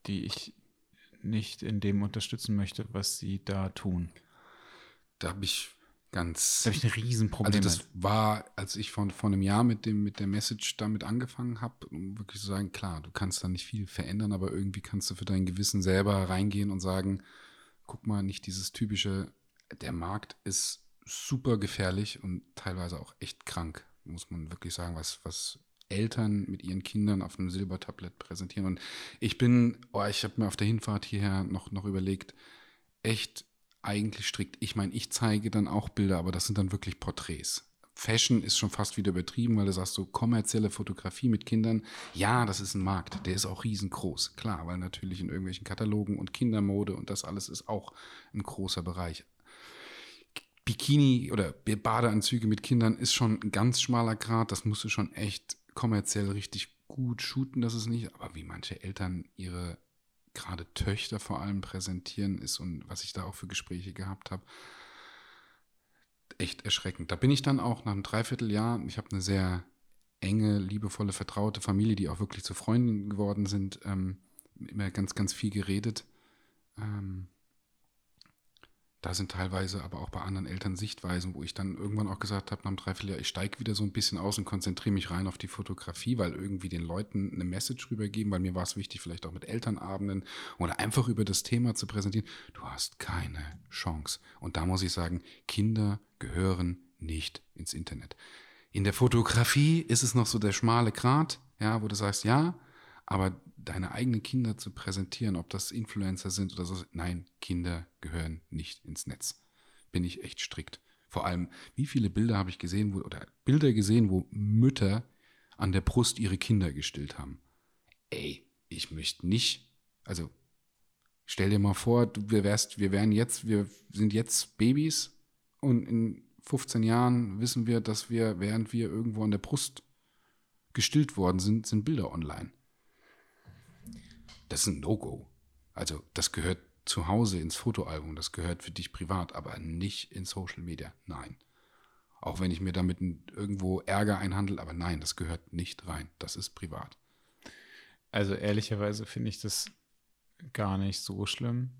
die ich nicht in dem unterstützen möchte, was sie da tun. Da habe ich ganz. Da habe ich ein Riesenproblem. Also das war, als ich vor, vor einem Jahr mit dem mit der Message damit angefangen habe, um wirklich zu sagen, klar, du kannst da nicht viel verändern, aber irgendwie kannst du für dein Gewissen selber reingehen und sagen, guck mal, nicht dieses typische, der Markt ist super gefährlich und teilweise auch echt krank, muss man wirklich sagen, was, was Eltern mit ihren Kindern auf einem Silbertablett präsentieren. Und ich bin, oh, ich habe mir auf der Hinfahrt hierher noch, noch überlegt, echt eigentlich strikt. Ich meine, ich zeige dann auch Bilder, aber das sind dann wirklich Porträts. Fashion ist schon fast wieder übertrieben, weil du sagst so kommerzielle Fotografie mit Kindern. Ja, das ist ein Markt, der ist auch riesengroß. Klar, weil natürlich in irgendwelchen Katalogen und Kindermode und das alles ist auch ein großer Bereich. Bikini oder Badeanzüge mit Kindern ist schon ein ganz schmaler Grad. Das musst du schon echt kommerziell richtig gut shooten, das ist nicht. Aber wie manche Eltern ihre gerade Töchter vor allem präsentieren, ist und was ich da auch für Gespräche gehabt habe, echt erschreckend. Da bin ich dann auch nach einem Dreivierteljahr, ich habe eine sehr enge, liebevolle, vertraute Familie, die auch wirklich zu Freunden geworden sind, ähm, immer ganz, ganz viel geredet. Ähm, da sind teilweise aber auch bei anderen Eltern Sichtweisen, wo ich dann irgendwann auch gesagt habe, nach einem Dreivierteljahr, ich steige wieder so ein bisschen aus und konzentriere mich rein auf die Fotografie, weil irgendwie den Leuten eine Message rübergeben, weil mir war es wichtig, vielleicht auch mit Elternabenden oder einfach über das Thema zu präsentieren. Du hast keine Chance. Und da muss ich sagen, Kinder gehören nicht ins Internet. In der Fotografie ist es noch so der schmale Grat, ja, wo du sagst, ja, aber deine eigenen Kinder zu präsentieren, ob das Influencer sind oder so, nein, Kinder gehören nicht ins Netz. Bin ich echt strikt. Vor allem, wie viele Bilder habe ich gesehen, wo, oder Bilder gesehen, wo Mütter an der Brust ihre Kinder gestillt haben. Ey, ich möchte nicht, also stell dir mal vor, du, wir, wärst, wir wären jetzt, wir sind jetzt Babys und in 15 Jahren wissen wir, dass wir, während wir irgendwo an der Brust gestillt worden sind, sind Bilder online das ist ein No-Go. Also das gehört zu Hause ins Fotoalbum, das gehört für dich privat, aber nicht in Social Media. Nein. Auch wenn ich mir damit irgendwo Ärger einhandel, aber nein, das gehört nicht rein. Das ist privat. Also ehrlicherweise finde ich das gar nicht so schlimm.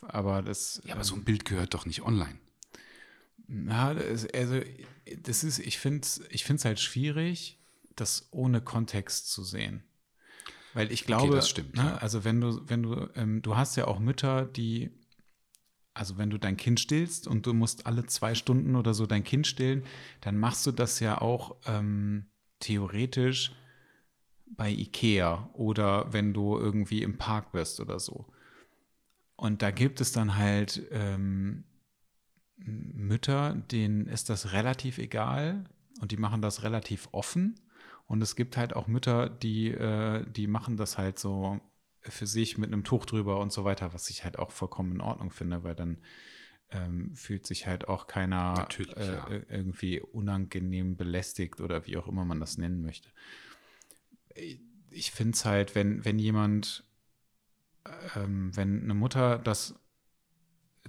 Aber das. Ja, aber so ein ähm, Bild gehört doch nicht online. Na, das, also das ist, ich finde es ich halt schwierig, das ohne Kontext zu sehen. Weil ich glaube, okay, das stimmt, ne, ja. also wenn du, wenn du, ähm, du hast ja auch Mütter, die, also wenn du dein Kind stillst und du musst alle zwei Stunden oder so dein Kind stillen, dann machst du das ja auch ähm, theoretisch bei Ikea oder wenn du irgendwie im Park bist oder so. Und da gibt es dann halt ähm, Mütter, denen ist das relativ egal und die machen das relativ offen. Und es gibt halt auch Mütter, die, äh, die machen das halt so für sich mit einem Tuch drüber und so weiter, was ich halt auch vollkommen in Ordnung finde, weil dann ähm, fühlt sich halt auch keiner äh, ja. irgendwie unangenehm belästigt oder wie auch immer man das nennen möchte. Ich finde es halt, wenn, wenn jemand, ähm, wenn eine Mutter das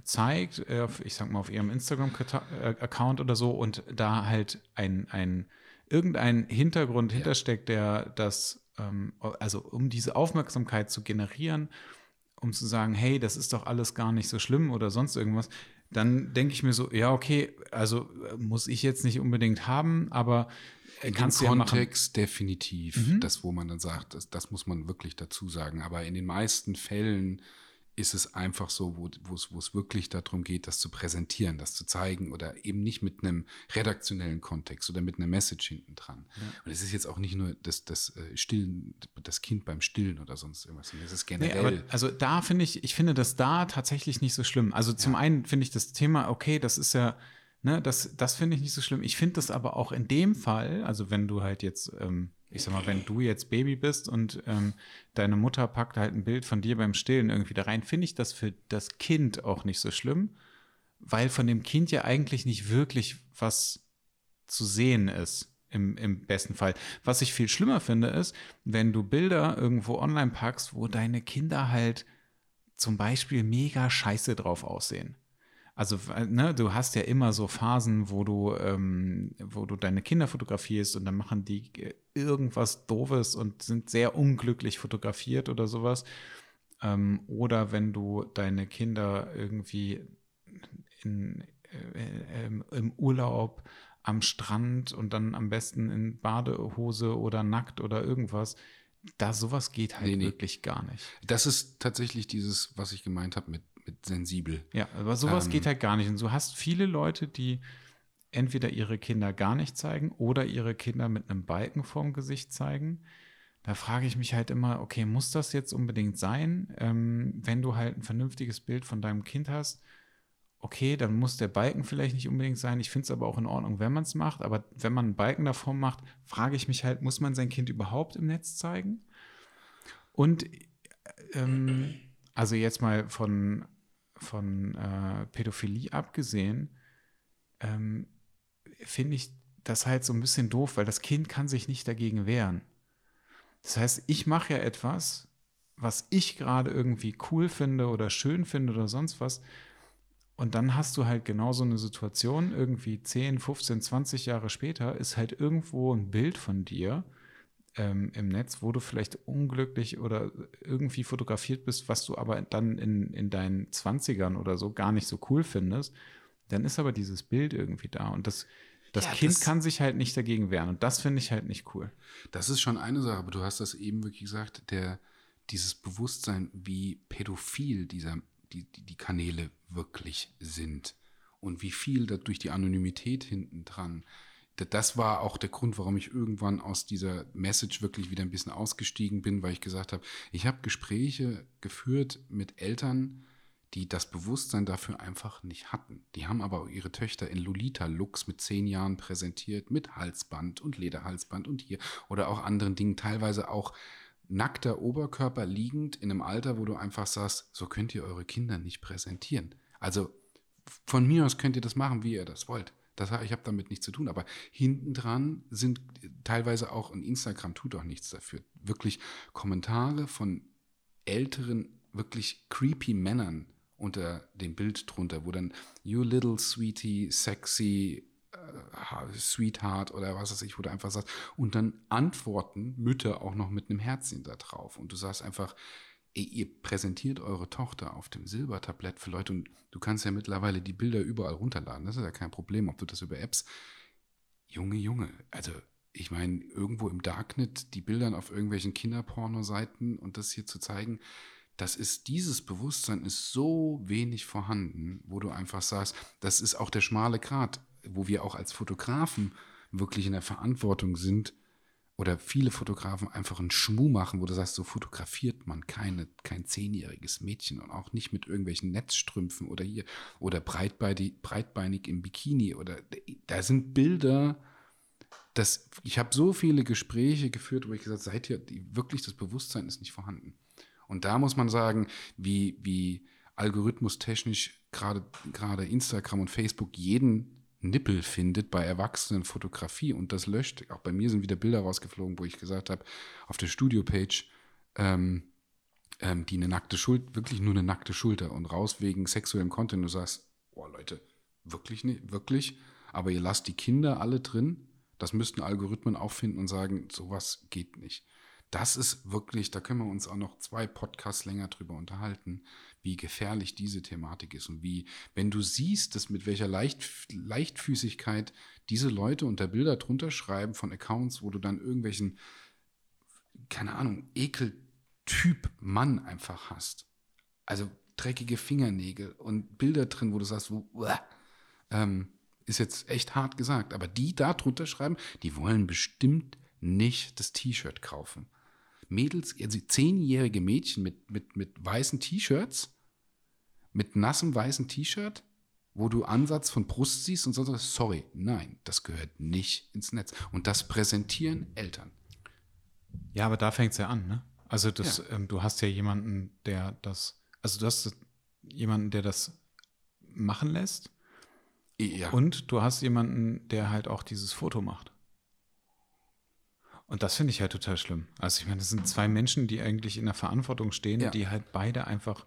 zeigt, äh, ich sag mal auf ihrem Instagram-Account oder so und da halt ein, ein irgendein Hintergrund ja. hintersteckt, der das, ähm, also um diese Aufmerksamkeit zu generieren um zu sagen, hey, das ist doch alles gar nicht so schlimm oder sonst irgendwas, dann denke ich mir so, ja, okay, also äh, muss ich jetzt nicht unbedingt haben, aber In kannst dem Kontext definitiv. Mhm. Das, wo man dann sagt, das, das muss man wirklich dazu sagen. Aber in den meisten Fällen ist es einfach so, wo, es, wirklich darum geht, das zu präsentieren, das zu zeigen oder eben nicht mit einem redaktionellen Kontext oder mit einer Message hinten dran. Und es ist jetzt auch nicht nur das, das äh, Stillen, das Kind beim Stillen oder sonst irgendwas, sondern es ist Nee, generell. aber, also da finde ich, ich finde das da tatsächlich nicht so schlimm. Also zum einen finde ich das Thema, okay, das ist ja, ne, das, das finde ich nicht so schlimm. Ich finde das aber auch in dem Fall, also wenn du halt jetzt, ähm, ich sag mal, wenn du jetzt Baby bist und ähm, deine Mutter packt halt ein Bild von dir beim Stillen irgendwie da rein, finde ich das für das Kind auch nicht so schlimm, weil von dem Kind ja eigentlich nicht wirklich was zu sehen ist. Im, Im besten Fall. Was ich viel schlimmer finde, ist, wenn du Bilder irgendwo online packst, wo deine Kinder halt zum Beispiel mega scheiße drauf aussehen. Also, weil, ne, du hast ja immer so Phasen, wo du, ähm, wo du deine Kinder fotografierst und dann machen die äh, irgendwas Doofes und sind sehr unglücklich fotografiert oder sowas. Ähm, oder wenn du deine Kinder irgendwie in, äh, äh, im Urlaub am Strand und dann am besten in Badehose oder nackt oder irgendwas. Da sowas geht halt Nee, nee. wirklich gar nicht. das ist tatsächlich dieses, was ich gemeint habe mit, mit sensibel. Ja, aber sowas Ähm. geht halt gar nicht. Und du hast viele Leute, die entweder ihre Kinder gar nicht zeigen oder ihre Kinder mit einem Balken vorm Gesicht zeigen. Da frage ich mich halt immer, okay, muss das jetzt unbedingt sein? Ähm, wenn du halt ein vernünftiges Bild von deinem Kind hast, okay, dann muss der Balken vielleicht nicht unbedingt sein. Ich finde es aber auch in Ordnung, wenn man es macht. Aber wenn man einen Balken davor macht, frage ich mich halt, muss man sein Kind überhaupt im Netz zeigen? Und ähm, also jetzt mal von, von äh, Pädophilie abgesehen, ähm, finde ich das halt so ein bisschen doof, weil das Kind kann sich nicht dagegen wehren. Das heißt, ich mache ja etwas, was ich gerade irgendwie cool finde oder schön finde oder sonst was. Und dann hast du halt genau so eine Situation, irgendwie 10, 15, 20 Jahre später ist halt irgendwo ein Bild von dir ähm, im Netz, wo du vielleicht unglücklich oder irgendwie fotografiert bist, was du aber dann in, in deinen 20ern oder so gar nicht so cool findest. Dann ist aber dieses Bild irgendwie da. Und das, das Ja, Kind das- kann sich halt nicht dagegen wehren. Und das finde ich halt nicht cool. Das ist schon eine Sache, aber du hast das eben wirklich gesagt, der, dieses Bewusstsein, wie pädophil dieser, die, die, die Kanäle wirklich sind und wie viel da durch die Anonymität hinten dran. Da- Das war auch der Grund, warum ich irgendwann aus dieser Message wirklich wieder ein bisschen ausgestiegen bin, weil ich gesagt habe, ich habe Gespräche geführt mit Eltern, die das Bewusstsein dafür einfach nicht hatten. Die haben aber ihre Töchter in Lolita-Looks mit zehn Jahren präsentiert, mit Halsband und Lederhalsband und hier oder auch anderen Dingen, teilweise auch nackter Oberkörper liegend in einem Alter, wo du einfach sagst, so könnt ihr eure Kinder nicht präsentieren. Also von mir aus könnt ihr das machen, wie ihr das wollt. Das, ich habe damit nichts zu tun, aber hinten dran sind teilweise auch, und Instagram tut auch nichts dafür, wirklich Kommentare von älteren, wirklich creepy Männern unter dem Bild drunter, wo dann You little sweetie, sexy, äh, Sweetheart oder was weiß ich, wo du einfach sagst, und dann antworten Mütter auch noch mit einem Herzchen da drauf. Und du sagst einfach, ey, ihr präsentiert eure Tochter auf dem Silbertablett für Leute und du kannst ja mittlerweile die Bilder überall runterladen. Das ist ja kein Problem, ob du das über Apps. Junge, Junge, also ich meine, irgendwo im Darknet die Bildern auf irgendwelchen Kinderpornoseiten und das hier zu zeigen, das ist, dieses Bewusstsein ist so wenig vorhanden, wo du einfach sagst, das ist auch der schmale Grat, wo wir auch als Fotografen wirklich in der Verantwortung sind, oder viele Fotografen einfach einen Schmuh machen, wo du sagst, so fotografiert man keine, kein zehnjähriges Mädchen und auch nicht mit irgendwelchen Netzstrümpfen oder hier oder breitbeinig, breitbeinig im Bikini oder da sind Bilder, das, ich habe so viele Gespräche geführt, wo ich gesagt habe, seid ihr, wirklich das Bewusstsein ist nicht vorhanden. Und da muss man sagen, wie, wie algorithmustechnisch gerade gerade Instagram und Facebook jeden Nippel findet bei Erwachsenen Fotografie und das löscht. Auch bei mir sind wieder Bilder rausgeflogen, wo ich gesagt habe, auf der Studio-Page, ähm, ähm, die eine nackte Schulter, wirklich nur eine nackte Schulter und raus wegen sexuellem Content. Du sagst, boah Leute, wirklich nicht, wirklich, aber ihr lasst die Kinder alle drin. Das müssten Algorithmen auch finden und sagen, sowas geht nicht. Das ist wirklich, da können wir uns auch noch zwei Podcasts länger drüber unterhalten, wie gefährlich diese Thematik ist und wie, wenn du siehst, dass mit welcher Leicht, Leichtfüßigkeit diese Leute unter Bilder drunter schreiben von Accounts, wo du dann irgendwelchen, keine Ahnung, Ekeltyp Mann einfach hast. Also dreckige Fingernägel und Bilder drin, wo du sagst, wo, ähm, ist jetzt echt hart gesagt, aber die da drunter schreiben, die wollen bestimmt nicht das T-Shirt kaufen. Mädels, also zehnjährige Mädchen mit, mit, mit weißen T-Shirts, mit nassem weißen T-Shirt, wo du Ansatz von Brust siehst und so, sorry, nein, das gehört nicht ins Netz. Und das präsentieren Eltern. Ja, aber da fängt es ja an, ne? Also das, ja. ähm, du hast ja jemanden, der das, also du hast jemanden, der das machen lässt. Ja. Und du hast jemanden, der halt auch dieses Foto macht. Und das finde ich halt total schlimm. Also ich meine, das sind zwei Menschen, die eigentlich in der Verantwortung stehen, ja. die halt beide einfach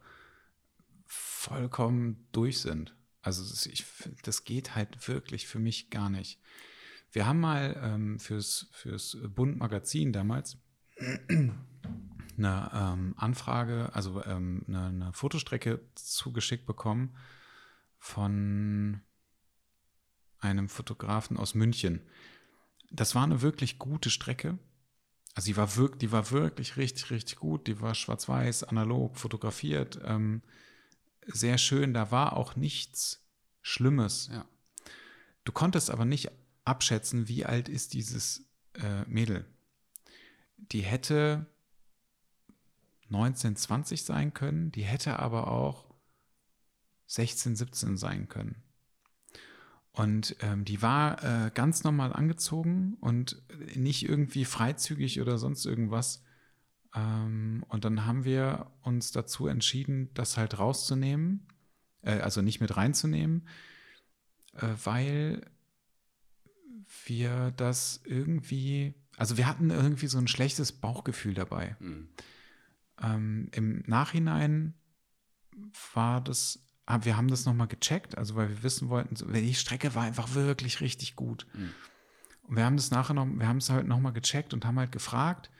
vollkommen durch sind. Also das, ich, das geht halt wirklich für mich gar nicht. Wir haben mal ähm, fürs, fürs Bund Magazin damals [clears throat] eine ähm, Anfrage, also ähm, eine, eine Fotostrecke zugeschickt bekommen von einem Fotografen aus München das war eine wirklich gute Strecke. Also die war, wirklich, die war wirklich richtig, richtig gut. Die war schwarz-weiß, analog, fotografiert. Ähm, sehr schön. Da war auch nichts Schlimmes. Ja. Du konntest aber nicht abschätzen, wie alt ist dieses äh, Mädel. Die hätte 19, 20 sein können. Die hätte aber auch 16, 17 sein können. Und ähm, die war äh, ganz normal angezogen und nicht irgendwie freizügig oder sonst irgendwas. Ähm, und dann haben wir uns dazu entschieden, das halt rauszunehmen, äh, also nicht mit reinzunehmen, äh, weil wir das irgendwie, also wir hatten irgendwie so ein schlechtes Bauchgefühl dabei. Mhm. Ähm, Im Nachhinein war das wir haben das nochmal gecheckt, also weil wir wissen wollten, die Strecke war einfach wirklich richtig gut. Mhm. Und wir haben das nachher noch, wir haben es halt nochmal gecheckt und haben halt gefragt,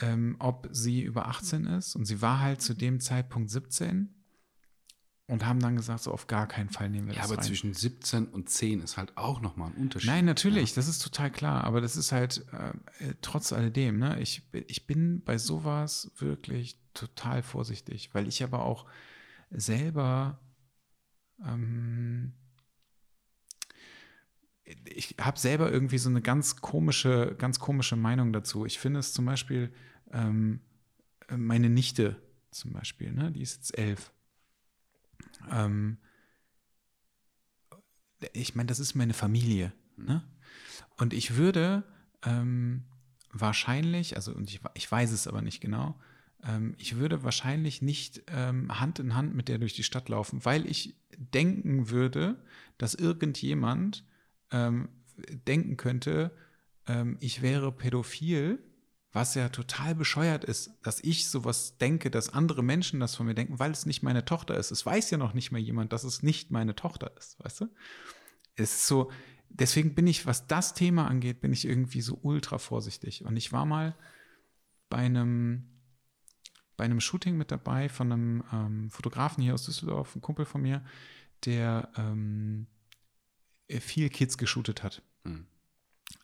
ähm, ob sie über 18 ist. Und sie war halt zu dem Zeitpunkt 17 und haben dann gesagt, so auf gar keinen Fall nehmen wir ja, das Ja, aber rein. zwischen 17 und 10 ist halt auch nochmal ein Unterschied. Nein, natürlich, ja. das ist total klar. Aber das ist halt äh, trotz alledem, ne? Ich, ich bin bei sowas wirklich total vorsichtig, weil ich aber auch selber ähm, ich habe selber irgendwie so eine ganz komische, ganz komische Meinung dazu. Ich finde es zum Beispiel, ähm, meine Nichte zum Beispiel, ne, die ist jetzt elf. Ähm, ich meine, das ist meine Familie. Ne? Und ich würde ähm, wahrscheinlich, also und ich, ich weiß es aber nicht genau, ähm, ich würde wahrscheinlich nicht ähm, Hand in Hand mit der durch die Stadt laufen, weil ich denken würde, dass irgendjemand ähm, denken könnte, ähm, ich wäre pädophil, was ja total bescheuert ist, dass ich sowas denke, dass andere Menschen das von mir denken, weil es nicht meine Tochter ist. Es weiß ja noch nicht mal jemand, dass es nicht meine Tochter ist, weißt du? Es ist so, deswegen bin ich, was das Thema angeht, bin ich irgendwie so ultra vorsichtig. Und ich war mal bei einem bei einem Shooting mit dabei von einem ähm, Fotografen hier aus Düsseldorf, ein Kumpel von mir, der ähm, viel Kids geshootet hat. Mhm.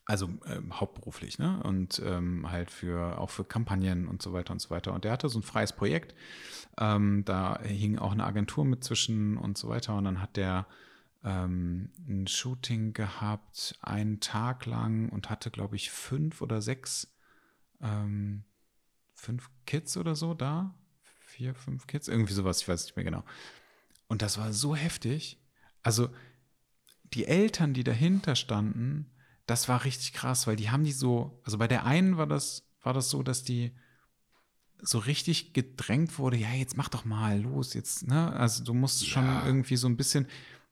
Also ähm, hauptberuflich, ne? Und ähm, halt für auch für Kampagnen und so weiter und so weiter. Und der hatte so ein freies Projekt. Ähm, da hing auch eine Agentur mit zwischen und so weiter. Und dann hat der ähm, ein Shooting gehabt, einen Tag lang und hatte, glaube ich, fünf oder sechs ähm, fünf Kids oder so da. Vier, fünf Kids, irgendwie sowas, ich weiß nicht mehr genau. Und das war so heftig. Also die Eltern, die dahinter standen, das war richtig krass, weil die haben die so, also bei der einen war das, war das so, dass die so richtig gedrängt wurde, ja, jetzt mach doch mal los, jetzt, ne? Also du musst ja. schon irgendwie so ein bisschen,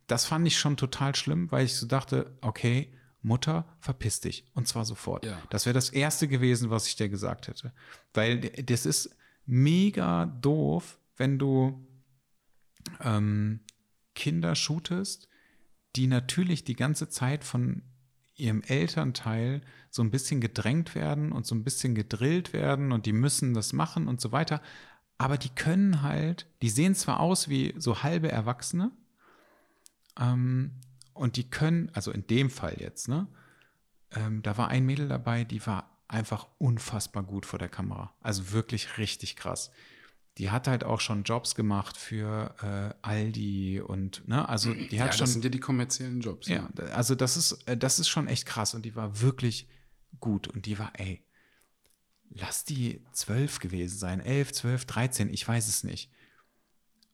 das fand ich schon total schlimm, weil ich so dachte, okay, Mutter, verpiss dich. Und zwar sofort. Ja. Das wäre das Erste gewesen, was ich dir gesagt hätte. Weil das ist mega doof, wenn du ähm, Kinder shootest, die natürlich die ganze Zeit von ihrem Elternteil so ein bisschen gedrängt werden und so ein bisschen gedrillt werden und die müssen das machen und so weiter. Aber die können halt, die sehen zwar aus wie so halbe Erwachsene, ähm, und die können, also in dem Fall jetzt, ne, ähm, da war ein Mädel dabei, die war einfach unfassbar gut vor der Kamera. Also wirklich richtig krass. Die hat halt auch schon Jobs gemacht für äh, Aldi und ne, also die hat ja, schon. das sind ja die kommerziellen Jobs. Ja, also das ist, äh, das ist schon echt krass und die war wirklich gut und die war, ey, lass die zwölf gewesen sein, elf, zwölf, dreizehn, ich weiß es nicht.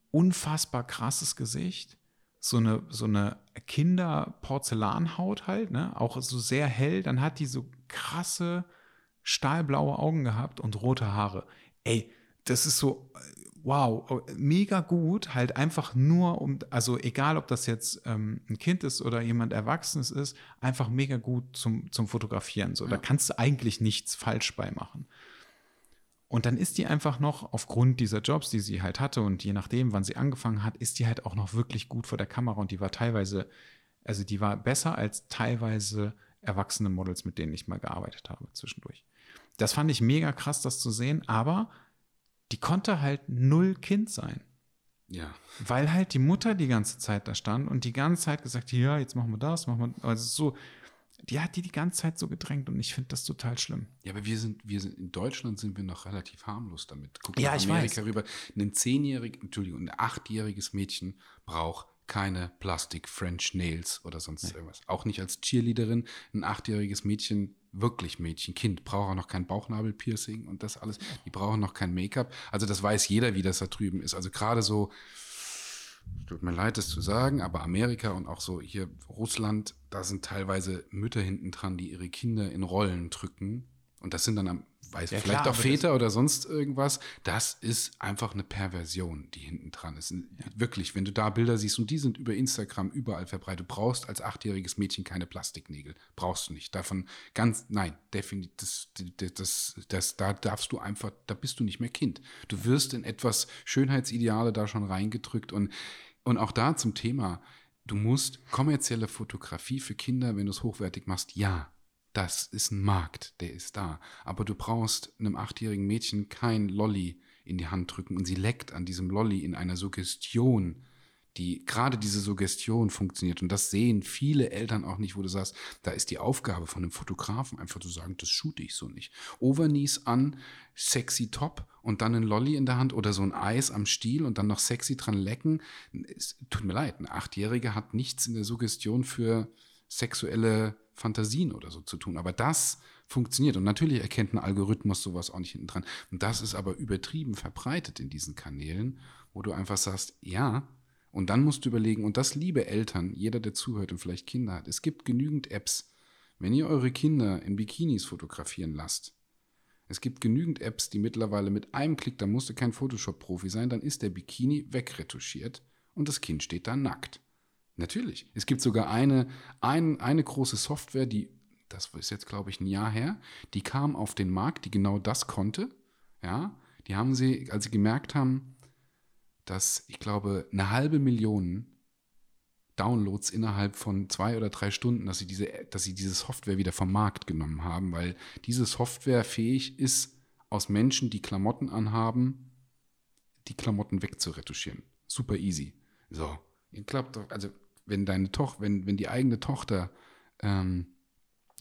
Unfassbar krasses Gesicht, so eine, so eine Kinderporzellanhaut halt, ne? Auch so sehr hell. Dann hat die so krasse stahlblaue Augen gehabt und rote Haare. Ey, das ist so, wow, mega gut, halt einfach nur um, also egal ob das jetzt ähm, ein Kind ist oder jemand Erwachsenes ist, einfach mega gut zum, zum Fotografieren. So, ja. da kannst du eigentlich nichts falsch bei machen. Und dann ist die einfach noch, aufgrund dieser Jobs, die sie halt hatte und je nachdem, wann sie angefangen hat, ist die halt auch noch wirklich gut vor der Kamera und die war teilweise, also die war besser als teilweise erwachsene Models, mit denen ich mal gearbeitet habe zwischendurch. Das fand ich mega krass, das zu sehen, aber die konnte halt null Kind sein. Ja. Weil halt die Mutter die ganze Zeit da stand und die ganze Zeit gesagt, ja, jetzt machen wir das, machen wir, also so, die hat die die ganze Zeit so gedrängt und ich finde das total schlimm. Ja, aber wir sind, wir sind, in Deutschland sind wir noch relativ harmlos damit. Guck ja, ich Amerika weiß. rüber. Ein zehnjähriges, Entschuldigung, ein achtjähriges Mädchen braucht keine Plastik French Nails oder sonst nee. irgendwas. Auch nicht als Cheerleaderin. Ein achtjähriges Mädchen, wirklich Mädchen, Kind, braucht auch noch kein Bauchnabelpiercing und das alles. Die brauchen noch kein Make-up. Also das weiß jeder, wie das da drüben ist. Also gerade so tut mir leid, das zu sagen, aber Amerika und auch so hier Russland, da sind teilweise Mütter hinten dran, die ihre Kinder in Rollen drücken. Und das sind dann am, weiß ja, vielleicht klar, auch Väter oder sonst irgendwas. Das ist einfach eine Perversion, die hinten dran ist. Ja. Wirklich, wenn du da Bilder siehst und die sind über Instagram überall verbreitet, du brauchst als achtjähriges Mädchen keine Plastiknägel. Brauchst du nicht. Davon ganz, nein, definitiv, das, das, das, das, da darfst du einfach, da bist du nicht mehr Kind. Du wirst in etwas Schönheitsideale da schon reingedrückt und und auch da zum Thema, du musst kommerzielle Fotografie für Kinder, wenn du es hochwertig machst, ja, das ist ein Markt, der ist da. Aber du brauchst einem achtjährigen Mädchen kein Lolly in die Hand drücken und sie leckt an diesem Lolly in einer Suggestion die gerade diese Suggestion funktioniert. Und das sehen viele Eltern auch nicht, wo du sagst, da ist die Aufgabe von einem Fotografen einfach zu sagen, das shoote ich so nicht. Overknees an, sexy Top und dann ein Lolly in der Hand oder so ein Eis am Stiel und dann noch sexy dran lecken. Es tut mir leid, ein Achtjähriger hat nichts in der Suggestion für sexuelle Fantasien oder so zu tun. Aber das funktioniert. Und natürlich erkennt ein Algorithmus sowas auch nicht hinten dran. Und das ist aber übertrieben verbreitet in diesen Kanälen, wo du einfach sagst, ja, und dann musst du überlegen, und das liebe Eltern, jeder, der zuhört und vielleicht Kinder hat, es gibt genügend Apps, wenn ihr eure Kinder in Bikinis fotografieren lasst. Es gibt genügend Apps, die mittlerweile mit einem Klick, da musst du kein Photoshop-Profi sein, dann ist der Bikini wegretuschiert und das Kind steht da nackt. Natürlich. Es gibt sogar eine, ein, eine große Software, die, das ist jetzt glaube ich ein Jahr her, die kam auf den Markt, die genau das konnte. Ja, die haben sie, als sie gemerkt haben, dass ich glaube, eine halbe Million Downloads innerhalb von zwei oder drei Stunden, dass sie diese, dass sie diese Software wieder vom Markt genommen haben, weil diese Software fähig ist, aus Menschen, die Klamotten anhaben, die Klamotten wegzuretuschieren. Super easy. So, ihr glaubt doch, also wenn deine Tochter, wenn, wenn die eigene Tochter ähm,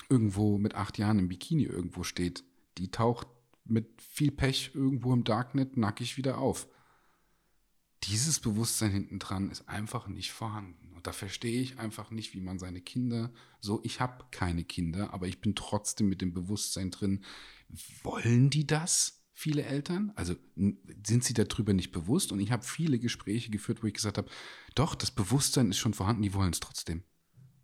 irgendwo mit acht Jahren im Bikini irgendwo steht, die taucht mit viel Pech irgendwo im Darknet nackig wieder auf dieses Bewusstsein hinten dran ist einfach nicht vorhanden. Und da verstehe ich einfach nicht, wie man seine Kinder so, ich habe keine Kinder, aber ich bin trotzdem mit dem Bewusstsein drin. Wollen die das? Viele Eltern? Also sind sie darüber nicht bewusst? Und ich habe viele Gespräche geführt, wo ich gesagt habe, doch, das Bewusstsein ist schon vorhanden, die wollen es trotzdem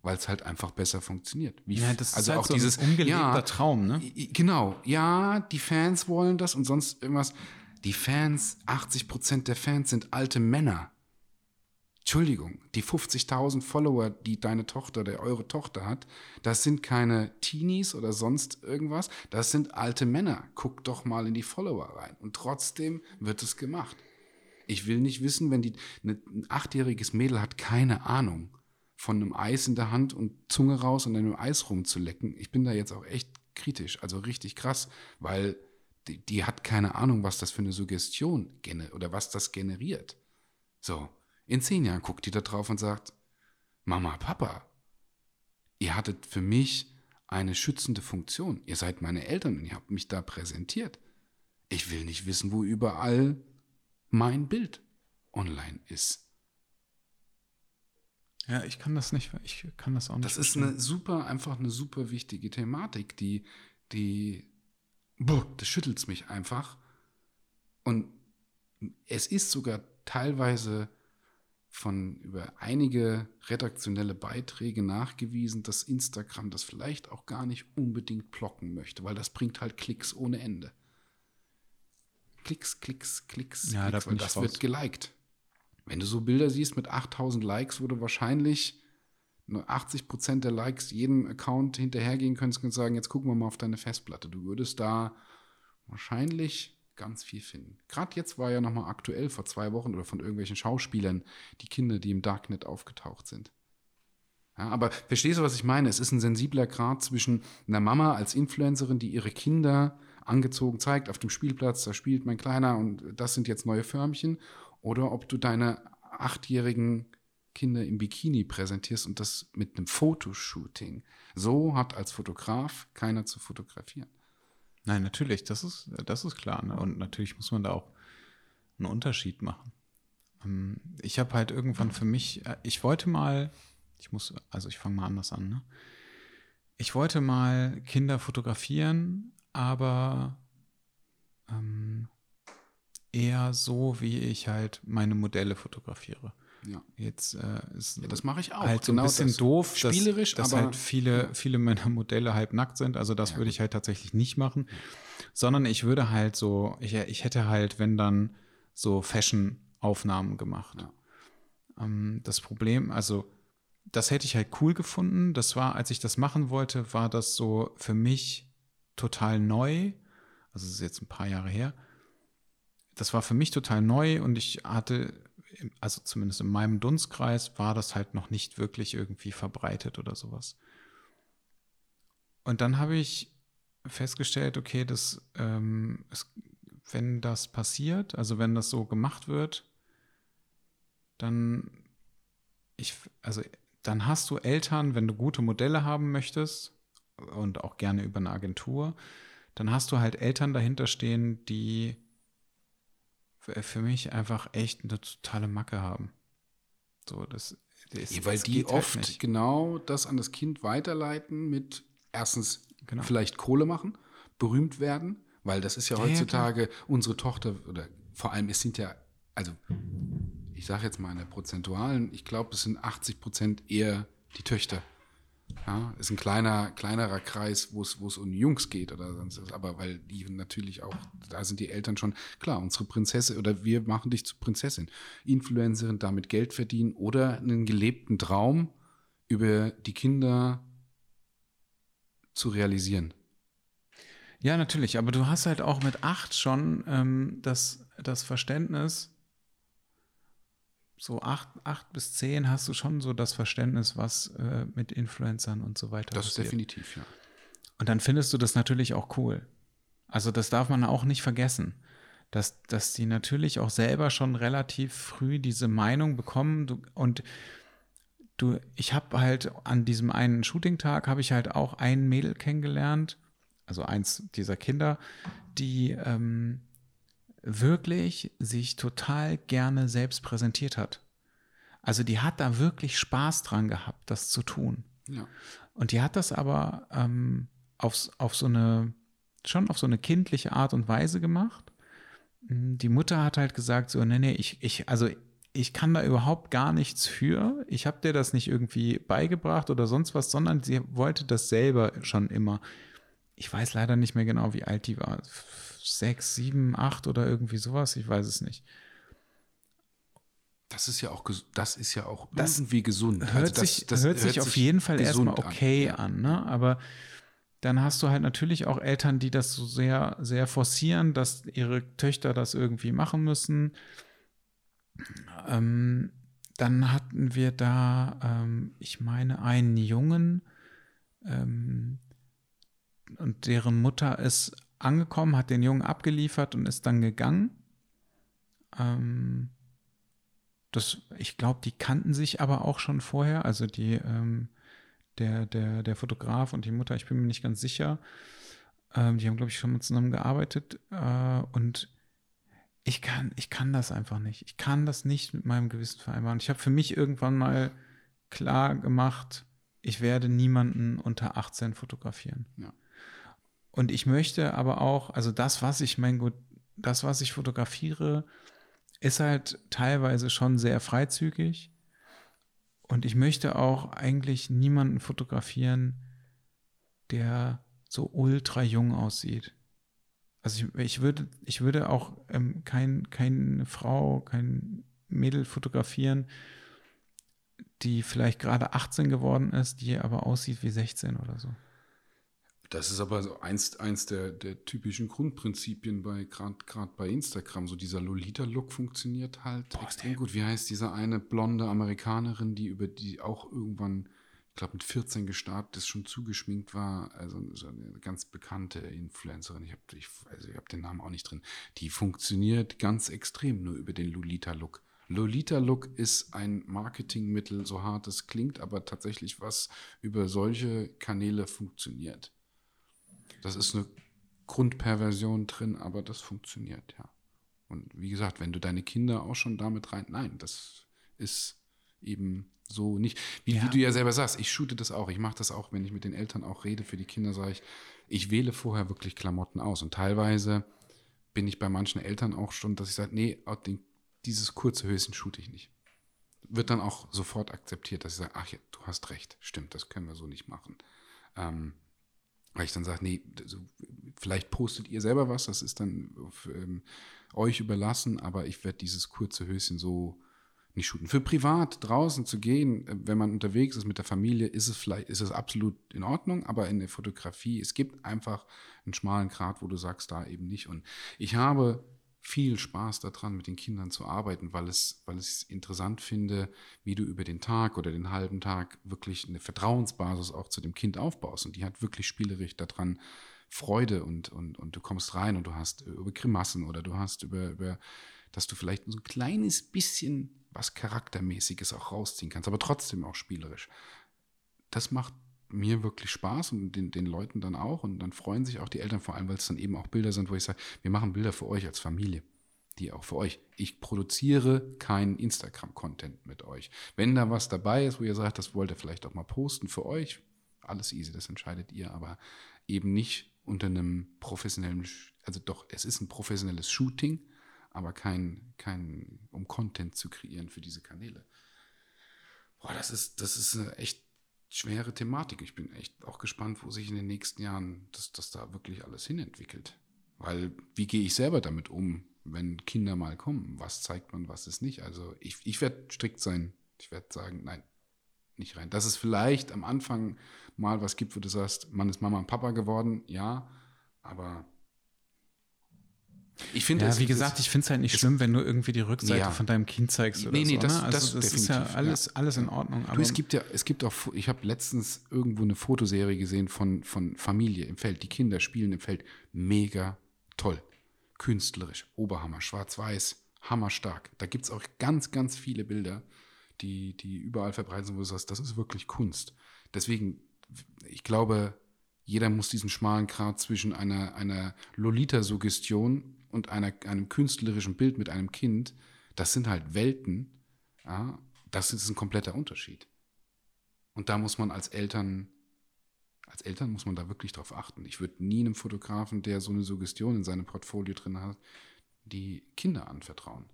weil es halt einfach besser funktioniert. Wie, ja, das also ist halt auch so dieses ungelebter ja, Traum, ne? Genau, ja, die Fans wollen das und sonst irgendwas. Die Fans, 80 Prozent der Fans sind alte Männer. Entschuldigung, die 50.000 Follower, die deine Tochter, der eure Tochter hat, das sind keine Teenies oder sonst irgendwas, das sind alte Männer. Guckt doch mal in die Follower rein. Und trotzdem wird es gemacht. Ich will nicht wissen, wenn die, ne, ein achtjähriges Mädel hat keine Ahnung. von einem Eis in der Hand und Zunge raus und im Eis rumzulecken. Ich bin da jetzt auch echt kritisch, also richtig krass, weil die, die hat keine Ahnung, was das für eine Suggestion oder was das generiert. So, in zehn Jahren guckt die da drauf und sagt, Mama, Papa, ihr hattet für mich eine schützende Funktion. Ihr seid meine Eltern und ihr habt mich da präsentiert. Ich will nicht wissen, wo überall mein Bild online ist. Ja, ich kann das nicht, ich kann das auch nicht. Das ist eine super, einfach eine super wichtige Thematik, die, die, boah, das schüttelt mich einfach. Und es ist sogar teilweise von über einige redaktionelle Beiträge nachgewiesen, dass Instagram das vielleicht auch gar nicht unbedingt blocken möchte, weil das bringt halt Klicks ohne Ende. Klicks, Klicks, Klicks, ja, Klicks, da weil das wird geliked. Wenn du so Bilder siehst mit 8000 Likes, du wahrscheinlich nur 80 Prozent der Likes jedem Account hinterhergehen könntest und sagen, jetzt gucken wir mal auf deine Festplatte. Du würdest da wahrscheinlich ganz viel finden. Gerade jetzt war ja nochmal aktuell vor zwei Wochen oder von irgendwelchen Schauspielern die Kinder, die im Darknet aufgetaucht sind. Ja, aber verstehst du, was ich meine? Es ist ein sensibler Grad zwischen einer Mama als Influencerin, die ihre Kinder angezogen zeigt auf dem Spielplatz, da spielt mein Kleiner und das sind jetzt neue Förmchen, oder ob du deine achtjährigen Kinder im Bikini präsentierst und das mit einem Fotoshooting. So hat als Fotograf keiner zu fotografieren. Nein, natürlich, das ist, das ist klar. Ne? Und natürlich muss man da auch einen Unterschied machen. Ähm, ich habe halt irgendwann für mich, äh, ich wollte mal, ich muss, also ich fange mal anders an, ne? Ich wollte mal Kinder fotografieren, aber ähm, eher so, wie ich halt meine Modelle fotografiere. Ja. Jetzt äh, ist ja, das mache ich auch. halt so ein Genau bisschen das. doof, dass, Spielerisch, dass aber- halt viele, viele meiner Modelle halb nackt sind. Also das Ja, würde ich halt tatsächlich nicht machen. Sondern ich würde halt so, ich, ich hätte halt, wenn dann, so Fashion-Aufnahmen gemacht. Ja. Ähm, das Problem, also das hätte ich halt cool gefunden. Das war, als ich das machen wollte, war das so für mich total neu. Also es ist jetzt ein paar Jahre her. Das war für mich total neu und ich hatte, also zumindest in meinem Dunstkreis, war das halt noch nicht wirklich irgendwie verbreitet oder sowas. Und dann habe ich festgestellt, okay, das, ähm, es, wenn das passiert, also wenn das so gemacht wird, dann ich, also dann hast du Eltern, wenn du gute Modelle haben möchtest und auch gerne über eine Agentur, dann hast du halt Eltern dahinter stehen, die für für mich einfach echt eine totale Macke haben. So, das, das Ja, weil das die halt oft nicht. genau das an das Kind weiterleiten mit erstens Genau. vielleicht Kohle machen, berühmt werden, weil das ist ja Ja, ja, heutzutage unsere Tochter oder vor allem es sind ja, also ich sage jetzt mal in der prozentualen, ich glaube, es sind 80 Prozent eher die Töchter. Ja, ist ein kleiner, kleinerer Kreis, wo es, wo es um Jungs geht oder sonst was. Aber weil die natürlich auch, da sind die Eltern schon, klar, unsere Prinzessin oder wir machen dich zur Prinzessin. Influencerin, damit Geld verdienen oder einen gelebten Traum über die Kinder zu realisieren. Ja, natürlich, aber du hast halt auch mit acht schon ähm, das, das Verständnis, so acht, acht bis zehn hast du schon so das Verständnis, was äh, mit Influencern und so weiter Das ist passiert. definitiv, ja. Und dann findest du das natürlich auch cool. Also das darf man auch nicht vergessen, dass, dass die natürlich auch selber schon relativ früh diese Meinung bekommen und du, ich habe halt an diesem einen Shooting-Tag habe ich halt auch ein Mädel kennengelernt, also eins dieser Kinder, die ähm, wirklich sich total gerne selbst präsentiert hat. Also die hat da wirklich Spaß dran gehabt, das zu tun. ja. Und die hat das aber ähm, auf, auf so eine, schon auf so eine kindliche Art und Weise gemacht. Mm, Die Mutter hat halt gesagt, so, nee, nee, ich, ich, also ich kann da überhaupt gar nichts für. Ich habe dir das nicht irgendwie beigebracht oder sonst was, sondern sie wollte das selber schon immer. Ich weiß leider nicht mehr genau, wie alt die war. Sechs, sieben, acht oder irgendwie sowas, ich weiß es nicht. Das ist ja auch, das ist ja auch Das irgendwie gesund. hört, Also das, sich, das hört sich auf jeden Fall erstmal an. okay an, ne? Aber dann hast du halt natürlich auch Eltern, die das so sehr, sehr forcieren, dass ihre Töchter das irgendwie machen müssen. Ähm, dann hatten wir da, ähm, ich meine, einen Jungen ähm, und deren Mutter ist angekommen, hat den Jungen abgeliefert und ist dann gegangen. Ähm, das, ich glaube, die kannten sich aber auch schon vorher, also die, ähm, der, der, der Fotograf und die Mutter, ich bin mir nicht ganz sicher. Ähm, die haben, glaube ich, schon mal zusammen gearbeitet. Äh, und ich kann, ich kann das einfach nicht. Ich kann das nicht mit meinem Gewissen vereinbaren. Ich habe für mich irgendwann mal klar gemacht, ich werde niemanden unter 18 fotografieren. Ja. Und ich möchte aber auch, also das, was ich, mein Gott, das, was ich fotografiere, ist halt teilweise schon sehr freizügig. Und ich möchte auch eigentlich niemanden fotografieren, der so ultra jung aussieht. Also ich, ich würde, ich würde auch ähm, kein, keine Frau, kein Mädel fotografieren, die vielleicht gerade 18 geworden ist, die aber aussieht wie 16 oder so. Das ist aber so eins, eins der, der typischen Grundprinzipien bei gerade bei Instagram. So dieser Lolita-Look funktioniert halt Boah, extrem gut. Wie heißt diese eine blonde Amerikanerin, die über die auch irgendwann, ich glaube mit 14 gestartet ist, schon zugeschminkt war. Also so eine ganz bekannte Influencerin. Ich habe ich, also ich hab den Namen auch nicht drin. Die funktioniert ganz extrem nur über den Lolita-Look. Lolita-Look ist ein Marketingmittel, so hart es klingt, aber tatsächlich was über solche Kanäle funktioniert. Das ist eine Grundperversion drin, aber das funktioniert, ja. Und wie gesagt, wenn du deine Kinder auch schon damit rein, nein, das ist eben so nicht. Wie, ja. wie du ja selber sagst, ich shoote das auch. Ich mache das auch, wenn ich mit den Eltern auch rede für die Kinder, sage ich, ich wähle vorher wirklich Klamotten aus. Und teilweise bin ich bei manchen Eltern auch schon, dass ich sage, nee, den, dieses kurze Höschen shoote ich nicht. Wird dann auch sofort akzeptiert, dass ich sage, ach ja, du hast recht, stimmt, das können wir so nicht machen. Ähm, weil ich dann sage, nee, also, vielleicht postet ihr selber was, das ist dann für, ähm, euch überlassen, aber ich werde dieses kurze Höschen so nicht shooten. Für privat draußen zu gehen, äh, wenn man unterwegs ist mit der Familie, ist es vielleicht, ist es absolut in Ordnung, aber in der Fotografie, es gibt einfach einen schmalen Grat, wo du sagst, da eben nicht. Und ich habe viel Spaß daran, mit den Kindern zu arbeiten, weil es, weil ich es interessant finde, wie du über den Tag oder den halben Tag wirklich eine Vertrauensbasis auch zu dem Kind aufbaust. Und die hat wirklich spielerisch daran Freude und, und, und du kommst rein und du hast über Grimassen oder du hast über, über, dass du vielleicht so ein kleines bisschen was Charaktermäßiges auch rausziehen kannst, aber trotzdem auch spielerisch. Das macht mir wirklich Spaß und den, den Leuten dann auch. Und dann freuen sich auch die Eltern, vor allem, weil es dann eben auch Bilder sind, wo ich sage, wir machen Bilder für euch als Familie. Die auch für euch. Ich produziere keinen Instagram-Content mit euch. Wenn da was dabei ist, wo ihr sagt, das wollt ihr vielleicht auch mal posten für euch, alles easy, das entscheidet ihr, aber eben nicht unter einem professionellen, also doch, es ist ein professionelles Shooting, aber kein, kein, um Content zu kreieren für diese Kanäle. Boah, das ist, das ist echt schwere Thematik. Ich bin echt auch gespannt, wo sich in den nächsten Jahren das, das da wirklich alles hinentwickelt. Weil wie gehe ich selber damit um, wenn Kinder mal kommen? Was zeigt man, was ist nicht? Also ich, ich werde strikt sein. Ich werde sagen, nein, nicht rein. Dass es vielleicht am Anfang mal was gibt, wo du sagst, man ist Mama und Papa geworden, ja, aber ich finde, ja, wie gesagt, ich finde es halt nicht schlimm, wenn du irgendwie die Rückseite ja. von deinem Kind zeigst oder nee, nee, so. Das, ne? also das, das ist ja alles, ja. alles in Ordnung. du, es gibt ja, es gibt auch, ich habe letztens irgendwo eine Fotoserie gesehen von, von Familie im Feld. Die Kinder spielen im Feld mega toll. Künstlerisch, Oberhammer, schwarz-weiß, hammerstark. Da gibt es auch ganz, ganz viele Bilder, die, die überall verbreitet sind, wo du sagst, das ist wirklich Kunst. Deswegen, ich glaube, jeder muss diesen schmalen Grat zwischen einer, einer Lolita-Suggestion und einer, einem künstlerischen Bild mit einem Kind, das sind halt Welten. Ja, das ist ein kompletter Unterschied. Und da muss man als Eltern, als Eltern muss man da wirklich drauf achten. Ich würde nie einem Fotografen, der so eine Suggestion in seinem Portfolio drin hat, die Kinder anvertrauen.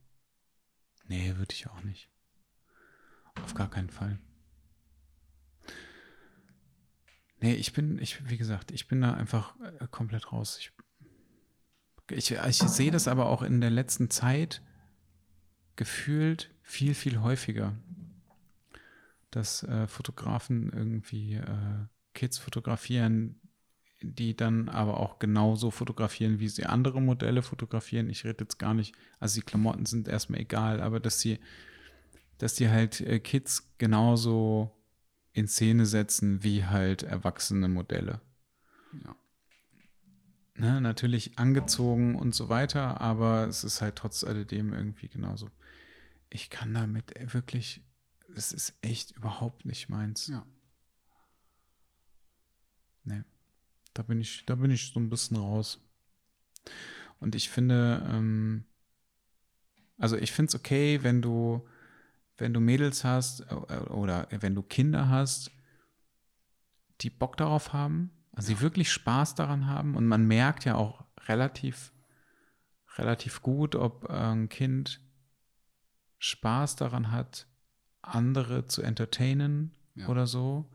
Nee, würde ich auch nicht. Auf gar keinen Fall. Nee, ich bin, ich, wie gesagt, ich bin da einfach äh, komplett raus. Ich ich, ich sehe das aber auch in der letzten Zeit gefühlt viel, viel häufiger, dass äh, Fotografen irgendwie äh, Kids fotografieren, die dann aber auch genauso fotografieren, wie sie andere Modelle fotografieren. Ich rede jetzt gar nicht, also die Klamotten sind erstmal egal, aber dass sie, dass die halt äh, Kids genauso in Szene setzen wie halt erwachsene Modelle. Ja. Ne, natürlich angezogen und so weiter, aber es ist halt trotz alledem irgendwie genauso. Ich kann damit wirklich, es ist echt überhaupt nicht meins. Ja. Nee. Da bin ich, da bin ich so ein bisschen raus. Und ich finde, ähm, also ich finde es okay, wenn du, wenn du Mädels hast äh, oder wenn du Kinder hast, die Bock darauf haben, also die wirklich Spaß daran haben und man merkt ja auch relativ, relativ gut, ob äh, ein Kind Spaß daran hat, andere zu entertainen Ja. oder so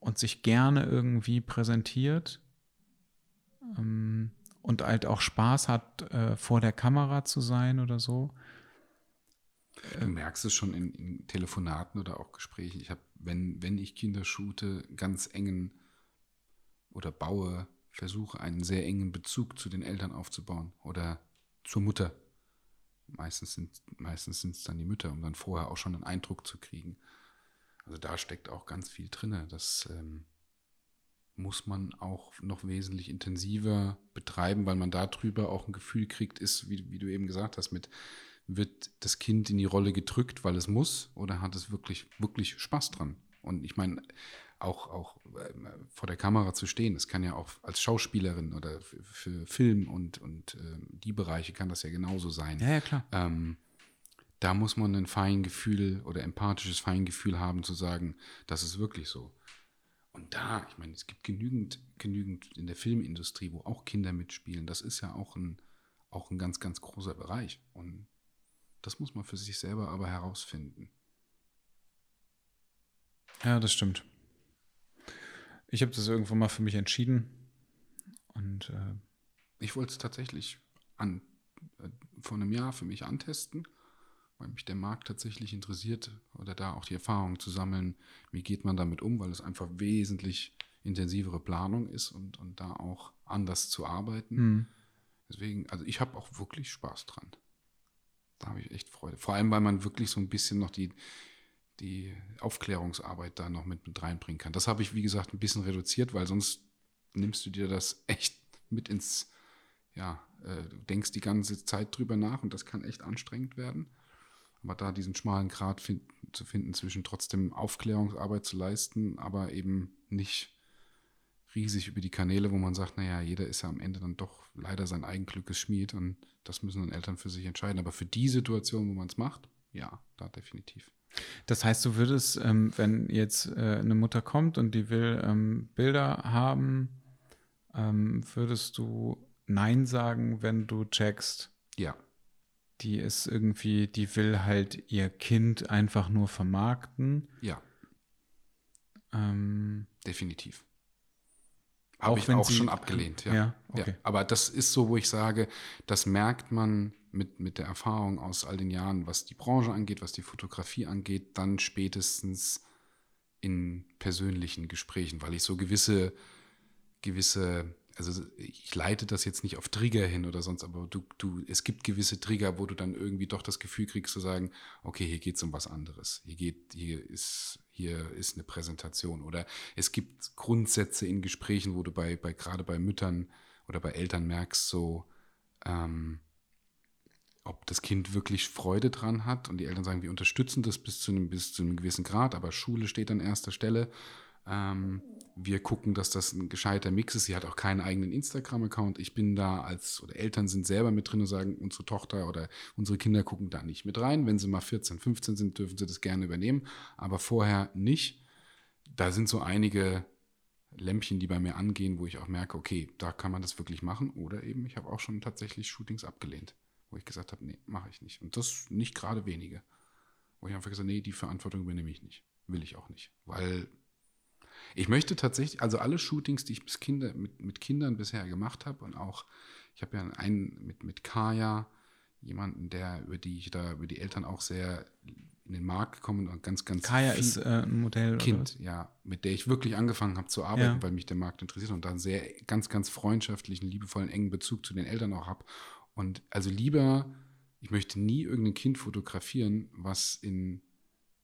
und sich gerne irgendwie präsentiert ähm, und halt auch Spaß hat, äh, vor der Kamera zu sein oder so. Du merkst es schon in, in Telefonaten oder auch Gesprächen. Ich habe, wenn, wenn ich Kinder shoote, ganz engen oder baue, versuche einen sehr engen Bezug zu den Eltern aufzubauen oder zur Mutter. Meistens sind meistens sind es dann die Mütter, um dann vorher auch schon einen Eindruck zu kriegen. Also da steckt auch ganz viel drin. Das ähm, muss man auch noch wesentlich intensiver betreiben, weil man darüber auch ein Gefühl kriegt, ist, wie, wie du eben gesagt hast, mit wird das Kind in die Rolle gedrückt, weil es muss, oder hat es wirklich, wirklich Spaß dran? Und ich meine, auch, auch äh, vor der Kamera zu stehen, das kann ja auch als Schauspielerin oder für, für Film und, und äh, die Bereiche kann das ja genauso sein. Ja, ja, klar. Ähm, da muss man ein Feingefühl oder empathisches Feingefühl haben, zu sagen, das ist wirklich so. Und da, ich meine, es gibt genügend, genügend in der Filmindustrie, wo auch Kinder mitspielen. Das ist ja auch ein, auch ein ganz, ganz großer Bereich. Und das muss man für sich selber aber herausfinden. Ja, das stimmt. Ich habe das irgendwann mal für mich entschieden. Und äh, Ich wollte es tatsächlich an, äh, vor einem Jahr für mich antesten, weil mich der Markt tatsächlich interessiert oder da auch die Erfahrung zu sammeln, wie geht man damit um, weil es einfach wesentlich intensivere Planung ist und, und da auch anders zu arbeiten. hm. Deswegen, also ich habe auch wirklich Spaß dran. Da habe ich echt Freude. Vor allem, weil man wirklich so ein bisschen noch die, die Aufklärungsarbeit da noch mit, mit reinbringen kann. Das habe ich, wie gesagt, ein bisschen reduziert, weil sonst nimmst du dir das [laughs] echt mit ins, ja, äh, du denkst die ganze Zeit drüber nach und das kann echt anstrengend werden. Aber da diesen schmalen Grat fin zu finden zwischen trotzdem Aufklärungsarbeit zu leisten, aber eben nicht riesig über die Kanäle, wo man sagt, naja, jeder ist ja am Ende dann doch leider sein Eigenglückes Schmied und das müssen dann Eltern für sich entscheiden. Aber für die Situation, wo man es macht, ja, da definitiv. Das heißt, du würdest, ähm, wenn jetzt äh, eine Mutter kommt und die will ähm, Bilder haben, ähm, würdest du Nein sagen, wenn du checkst, Ja, die ist irgendwie, die will halt ihr Kind einfach nur vermarkten. ja, Ähm, definitiv. Auch Habe ich auch schon abgelehnt, ja. ja, okay. Ja, aber das ist so, wo ich sage, das merkt man mit, mit der Erfahrung aus all den Jahren, was die Branche angeht, was die Fotografie angeht, dann spätestens in persönlichen Gesprächen, weil ich so gewisse, gewisse, also ich leite das jetzt nicht auf Trigger hin oder sonst, aber du, du, es gibt gewisse Trigger, wo du dann irgendwie doch das Gefühl kriegst zu sagen, okay, hier geht es um was anderes. Hier geht, hier ist, hier ist eine Präsentation. Oder es gibt Grundsätze in Gesprächen, wo du bei, bei gerade bei Müttern oder bei Eltern merkst, so, ähm, ob das Kind wirklich Freude dran hat und die Eltern sagen, wir unterstützen das bis zu einem, bis zu einem gewissen Grad, aber Schule steht an erster Stelle. Ähm, wir gucken, dass das ein gescheiter Mix ist. Sie hat auch keinen eigenen Instagram-Account. Ich bin da als, oder Eltern sind selber mit drin und sagen, unsere Tochter oder unsere Kinder gucken da nicht mit rein. Wenn sie mal 14, 15 sind, dürfen sie das gerne übernehmen, aber vorher nicht. Da sind so einige Lämpchen, die bei mir angehen, wo ich auch merke, okay, da kann man das wirklich machen. Oder eben, ich habe auch schon tatsächlich Shootings abgelehnt, wo ich gesagt habe, nee, mache ich nicht. Und das nicht gerade wenige. Wo ich einfach gesagt habe, nee, die Verantwortung übernehme ich nicht. Will ich auch nicht. Weil ich möchte tatsächlich, also alle Shootings, die ich bis Kinder, mit, mit Kindern bisher gemacht habe und auch, ich habe ja einen mit, mit Kaya, jemanden, der, über die ich da, über die Eltern auch sehr in den Markt gekommen und ganz, ganz Kaya ist äh, ein Modell. oder Kind, ja, mit der ich wirklich angefangen habe zu arbeiten, Ja. weil mich der Markt interessiert und da einen sehr ganz, ganz freundschaftlichen, liebevollen, engen Bezug zu den Eltern auch habe. Und also lieber, ich möchte nie irgendein Kind fotografieren, was in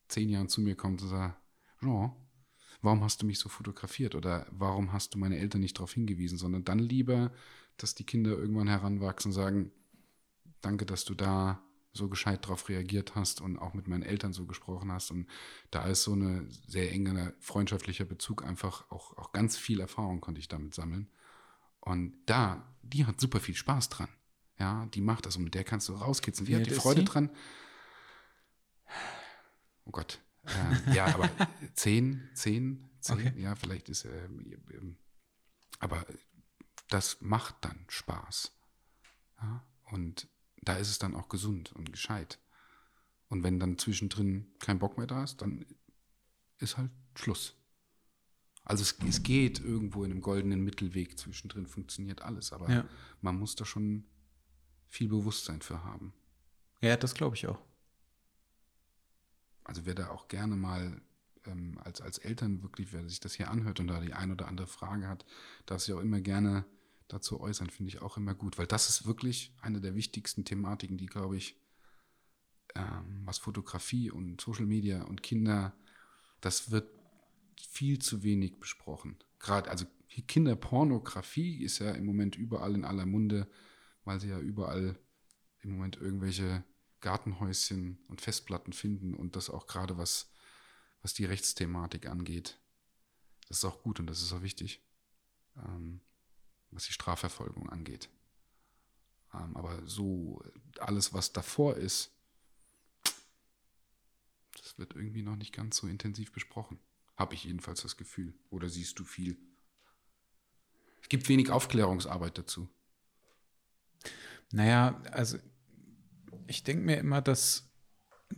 zehn Jahren zu mir kommt und sagt, Jean, warum hast du mich so fotografiert oder warum hast du meine Eltern nicht darauf hingewiesen, sondern dann lieber, dass die Kinder irgendwann heranwachsen und sagen, danke, dass du da so gescheit darauf reagiert hast und auch mit meinen Eltern so gesprochen hast. Und da ist so eine sehr enger freundschaftlicher Bezug einfach auch, auch ganz viel Erfahrung konnte ich damit sammeln. Und da, die hat super viel Spaß dran. Ja, die macht das und mit der kannst du rauskitzeln. Die Wie hat die Freude sie? dran. Oh Gott. Äh, ja, aber [laughs] zehn, zehn, zehn, Okay. ja, vielleicht ist, ähm, aber das macht dann Spaß. Ja? Und da ist es dann auch gesund und gescheit. Und wenn dann zwischendrin kein Bock mehr da ist, dann ist halt Schluss. Also es, es geht irgendwo in einem goldenen Mittelweg zwischendrin, funktioniert alles, aber Ja. man muss da schon viel Bewusstsein für haben. Ja, das glaube ich auch. Also wer da auch gerne mal ähm, als, als Eltern wirklich, wer sich das hier anhört und da die ein oder andere Frage hat, darf sich auch immer gerne dazu äußern, finde ich auch immer gut, weil das ist wirklich eine der wichtigsten Thematiken, die, glaube ich, ähm, was Fotografie und Social Media und Kinder, das wird viel zu wenig besprochen. Gerade, also Kinderpornografie ist ja im Moment überall in aller Munde, weil sie ja überall im Moment irgendwelche Gartenhäuschen und Festplatten finden und das auch gerade was, was die Rechtsthematik angeht. Das ist auch gut und das ist auch wichtig, ähm, was die Strafverfolgung angeht. Ähm, aber so alles, was davor ist, das wird irgendwie noch nicht ganz so intensiv besprochen. Habe ich jedenfalls das Gefühl. Oder siehst du viel? Es gibt wenig Aufklärungsarbeit dazu. Naja, also ich denke mir immer, dass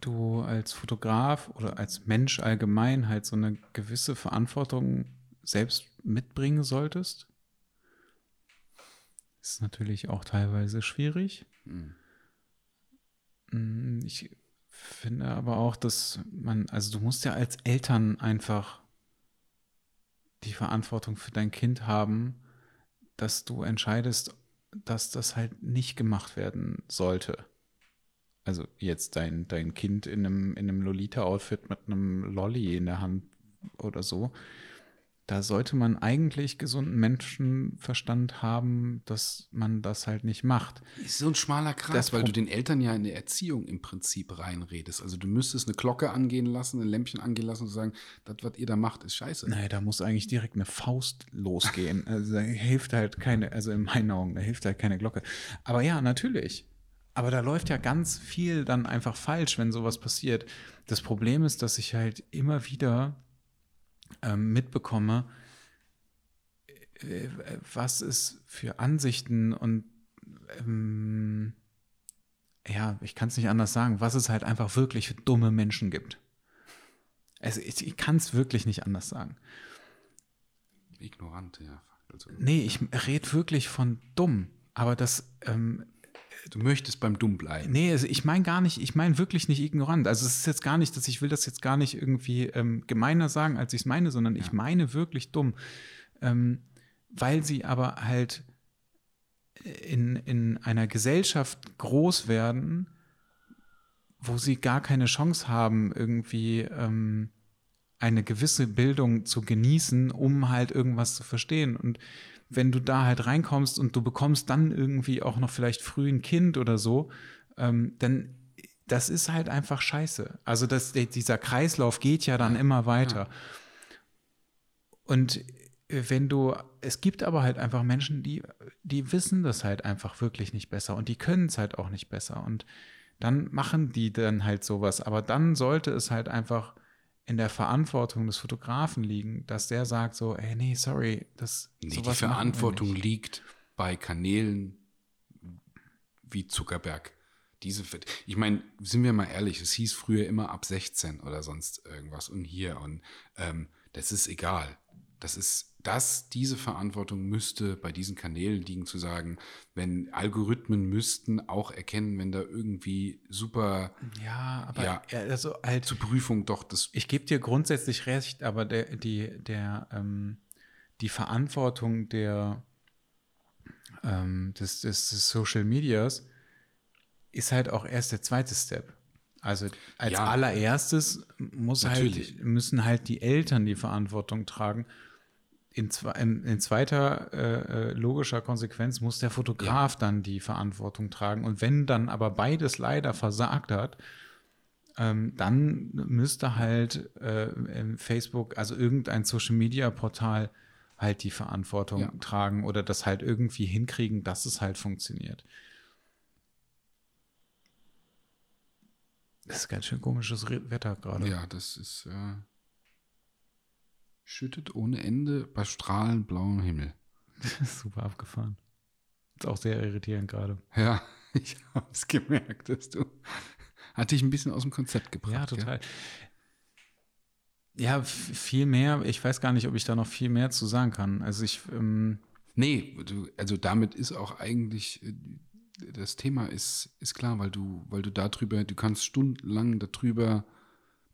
du als Fotograf oder als Mensch allgemein halt so eine gewisse Verantwortung selbst mitbringen solltest. Ist natürlich auch teilweise schwierig. Hm. Mm, Ich finde aber auch, dass man, also du musst ja als Eltern einfach die Verantwortung für dein Kind haben, dass du entscheidest, dass das halt nicht gemacht werden sollte. Also jetzt dein, dein Kind in einem, in einem Lolita-Outfit mit einem Lolli in der Hand oder so. Da sollte man eigentlich gesunden Menschenverstand haben, dass man das halt nicht macht. Ist so ein schmaler Kreis, Das weil du den Eltern ja in der Erziehung im Prinzip reinredest. Also du müsstest eine Glocke angehen lassen, ein Lämpchen angehen lassen und sagen, das, was ihr da macht, ist scheiße. Naja, da muss eigentlich direkt eine Faust losgehen. Also da hilft halt keine, also in meinen Augen, da hilft halt keine Glocke. Aber ja, natürlich. Aber da läuft ja ganz viel dann einfach falsch, wenn sowas passiert. Das Problem ist, dass ich halt immer wieder ähm, mitbekomme, äh, was es für Ansichten und ähm, ja, ich kann es nicht anders sagen, was es halt einfach wirklich für dumme Menschen gibt. Also ich, ich kann es wirklich nicht anders sagen. Ignorant, ja. Also, Nee, ich rede wirklich von dumm. Aber das, ähm, Du möchtest beim Dumm bleiben. nee, also ich meine gar nicht, ich meine wirklich nicht ignorant. Also es ist jetzt gar nicht, dass ich will das jetzt gar nicht irgendwie ähm, gemeiner sagen, als ich es meine, sondern ich Ja. meine wirklich dumm. Ähm, weil sie aber halt in, in einer Gesellschaft groß werden, wo sie gar keine Chance haben, irgendwie ähm, eine gewisse Bildung zu genießen, um halt irgendwas zu verstehen. Und wenn du da halt reinkommst und du bekommst dann irgendwie auch noch vielleicht früh ein Kind oder so, ähm, dann das ist halt einfach scheiße. Also das, dieser Kreislauf geht ja dann immer weiter. Und äh, wenn du, es gibt aber halt einfach Menschen, die, die wissen das halt einfach wirklich nicht besser und die können es halt auch nicht besser. Und dann machen die dann halt sowas. Aber dann sollte es halt einfach in der Verantwortung des Fotografen liegen, dass der sagt so, ey, nee, sorry, das Nee, die Verantwortung liegt bei Kanälen wie Zuckerberg. Diese, ich meine, sind wir mal ehrlich, es hieß früher immer ab 16 oder sonst irgendwas und hier und ähm, das ist egal. Das ist das, diese Verantwortung müsste bei diesen Kanälen liegen, zu sagen, wenn Algorithmen müssten auch erkennen, wenn da irgendwie super Ja, aber Ja. ja, also halt, zur Prüfung doch das ich gebe dir grundsätzlich recht, aber der, die, der, ähm, die Verantwortung der, ähm, des, des, des Social Medias ist halt auch erst der zweite Step. Also als Ja. allererstes muss Natürlich. halt, müssen halt die Eltern die Verantwortung tragen. In, in, in zweiter äh, äh, logischer Konsequenz muss der Fotograf dann die Verantwortung tragen. Und wenn dann aber beides leider versagt hat, ähm, dann müsste halt äh, Facebook, also irgendein Social Media Portal halt die Verantwortung Ja. tragen oder das halt irgendwie hinkriegen, dass es halt funktioniert. Das ist ganz schön komisches Wetter gerade. Ja, das ist äh, schüttet ohne Ende bei strahlend blauem Himmel. Super abgefahren. Ist auch sehr irritierend gerade. Ja, [laughs] ich habe es gemerkt, dass du hat dich ein bisschen aus dem Konzept gebracht. Ja, total. Ja, f- viel mehr. Ich weiß gar nicht, ob ich da noch viel mehr zu sagen kann. Also ich, ähm, Nee, also damit ist auch eigentlich äh, das Thema ist, ist klar, weil du, weil du darüber, du kannst stundenlang darüber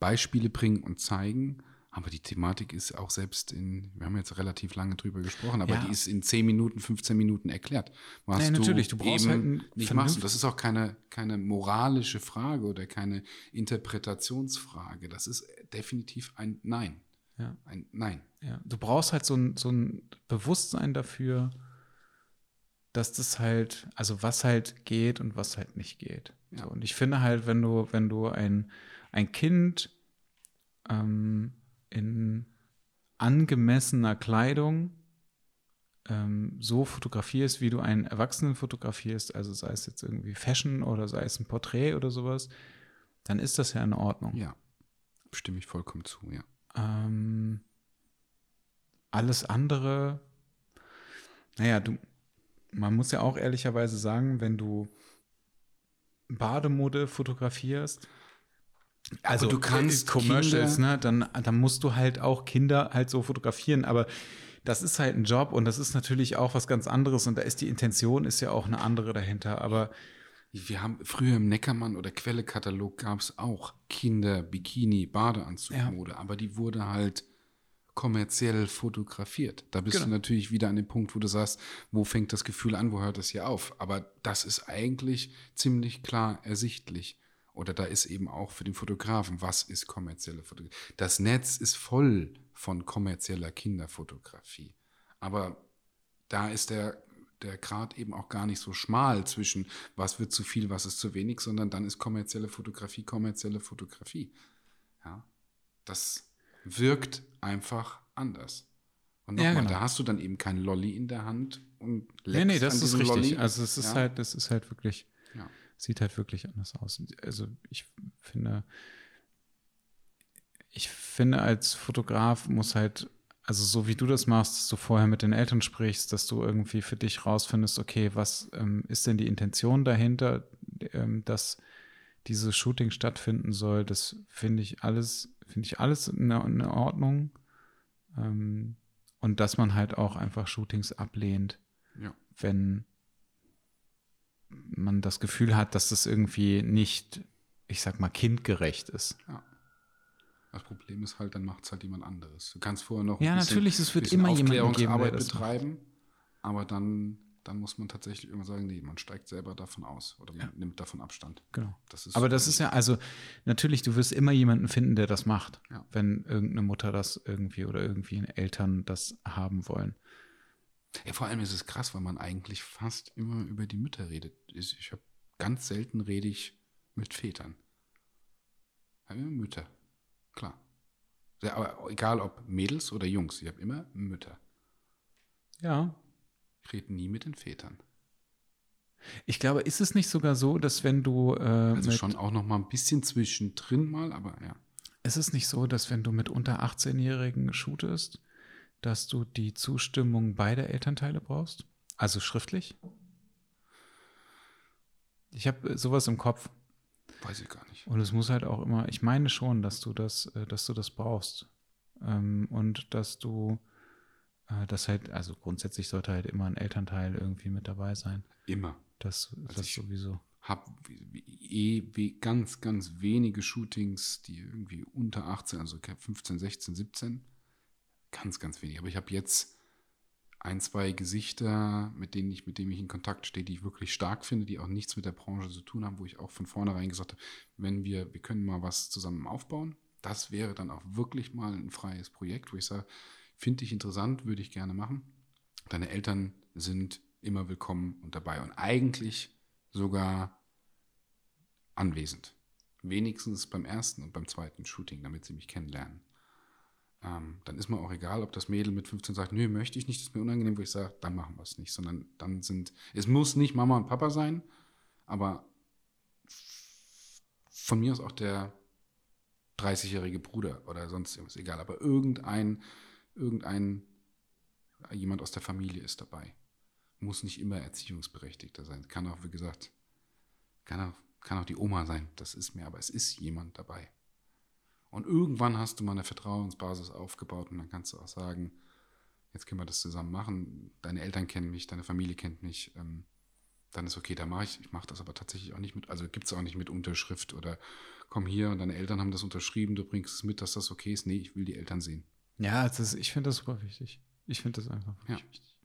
Beispiele bringen und zeigen, aber die Thematik ist auch selbst in, wir haben jetzt relativ lange drüber gesprochen, aber Ja. die ist in 10 Minuten, 15 Minuten erklärt. Was Nee, natürlich, du brauchst eben halt nicht machst. Und das ist auch keine, keine moralische Frage oder keine Interpretationsfrage. Das ist definitiv ein Nein. Ja. Ein Nein. ja, du brauchst halt so ein, so ein Bewusstsein dafür, dass das halt, also was halt geht und was halt nicht geht. Ja. So, und ich finde halt, wenn du, wenn du ein, ein Kind ähm, in angemessener Kleidung ähm, so fotografierst, wie du einen Erwachsenen fotografierst, also sei es jetzt irgendwie Fashion oder sei es ein Porträt oder sowas, dann ist das ja in Ordnung. Ja. Stimme ich vollkommen zu, ja. Ähm, alles andere, naja, du, man muss ja auch ehrlicherweise sagen, wenn du Bademode fotografierst, also du kannst äh, Commercials, ne, dann, dann musst du halt auch Kinder halt so fotografieren, aber das ist halt ein Job und das ist natürlich auch was ganz anderes und da ist die Intention ist ja auch eine andere dahinter, aber Wir haben früher im Neckermann oder Quelle-Katalog gab es auch Kinder, Bikini, Badeanzugmode, aber die wurde halt kommerziell fotografiert. Da bist Genau. du natürlich wieder an dem Punkt, wo du sagst, wo fängt das Gefühl an, wo hört das hier auf? Aber das ist eigentlich ziemlich klar ersichtlich. Oder da ist eben auch für den Fotografen, was ist kommerzielle Fotografie? Das Netz ist voll von kommerzieller Kinderfotografie. Aber da ist der, der Grad eben auch gar nicht so schmal zwischen, was wird zu viel, was ist zu wenig, sondern dann ist kommerzielle Fotografie kommerzielle Fotografie. Ja, das wirkt einfach anders. Und Ja, nochmal, genau. da hast du dann eben kein Lolli in der Hand und nee, nee, leckst das ist richtig. Lolli. Also es ist Ja. halt, das ist halt wirklich, Ja. Sieht halt wirklich anders aus. Also ich finde, ich finde, als Fotograf muss halt, also so wie du das machst, dass du vorher mit den Eltern sprichst, dass du irgendwie für dich rausfindest, okay, was ähm, ist denn die Intention dahinter, ähm, dass dieses Shooting stattfinden soll, das finde ich alles, finde ich alles in, in Ordnung. Ähm, und dass man halt auch einfach Shootings ablehnt, Ja. wenn man das Gefühl hat, dass das irgendwie nicht, ich sag mal, kindgerecht ist. Das Problem ist halt, dann macht es halt jemand anderes. Du kannst vorher noch Ja, natürlich, es wird bisschen immer jemanden geben, der macht. betreiben, aber dann, dann muss man tatsächlich immer sagen, nee, man steigt selber davon aus oder man nimmt davon Abstand. Genau. Das ist Aber das ist ja, also natürlich, du wirst immer jemanden finden, der das macht, Ja. wenn irgendeine Mutter das irgendwie oder irgendwie Eltern das haben wollen. Ja, vor allem ist es krass, weil man eigentlich fast immer über die Mütter redet. Ich ich habe ganz selten rede ich mit Vätern. Ja, immer Mütter. Klar. Aber egal ob Mädels oder Jungs, ich habe immer Mütter. Ja. Ich rede nie mit den Vätern. Ich glaube, ist es nicht sogar so, dass wenn du äh, Also schon auch noch mal ein bisschen zwischendrin mal, aber ja. ist es nicht so, dass wenn du mit unter 18-Jährigen shootest, dass du die Zustimmung beider Elternteile brauchst? Also schriftlich? Ich habe sowas im Kopf. Weiß ich gar nicht. Und es muss halt auch immer, ich meine schon, dass du das, äh, dass du das brauchst. Ähm, und dass du äh, das halt, also grundsätzlich sollte halt immer ein Elternteil irgendwie mit dabei sein. Immer. Das, das ich- sowieso. Hab eh ganz, ganz wenige Shootings, die irgendwie unter 18, also 15, 16, 17. Ganz, ganz wenig. Aber ich habe jetzt ein, zwei Gesichter, mit denen ich, mit denen ich in Kontakt stehe, die ich wirklich stark finde, die auch nichts mit der Branche zu tun haben, wo ich auch von vornherein gesagt habe, wenn wir, wir können mal was zusammen aufbauen. das wäre dann auch wirklich mal ein freies Projekt, wo ich sage, finde ich interessant, würde ich gerne machen. Deine Eltern sind immer willkommen und dabei und eigentlich sogar anwesend. Wenigstens beim ersten und beim zweiten Shooting, damit sie mich kennenlernen. Ähm, dann ist mir auch egal, ob das Mädel mit 15 sagt, nö, möchte ich nicht, das ist mir unangenehm, wo ich sage, dann machen wir es nicht, sondern dann sind, es muss nicht Mama und Papa sein, aber von mir aus auch der 30-jährige Bruder oder sonst irgendwas, egal, aber irgendein, irgendein, jemand aus der Familie ist dabei. Muss nicht immer Erziehungsberechtigter sein. Kann auch, wie gesagt, kann auch, kann auch die Oma sein, das ist mir, aber es ist jemand dabei. Und irgendwann hast du mal eine Vertrauensbasis aufgebaut und dann kannst du auch sagen, jetzt können wir das zusammen machen. Deine Eltern kennen mich, deine Familie kennt mich. Ähm, dann ist okay, da mache ich. Ich mache das aber tatsächlich auch nicht mit, also gibt es auch nicht mit Unterschrift oder komm hier und deine Eltern haben das unterschrieben, du bringst es mit, dass das okay ist. Nee, ich will die Eltern sehen. Ja, ist, ich finde das super wichtig. Ich finde das einfach ja. wichtig.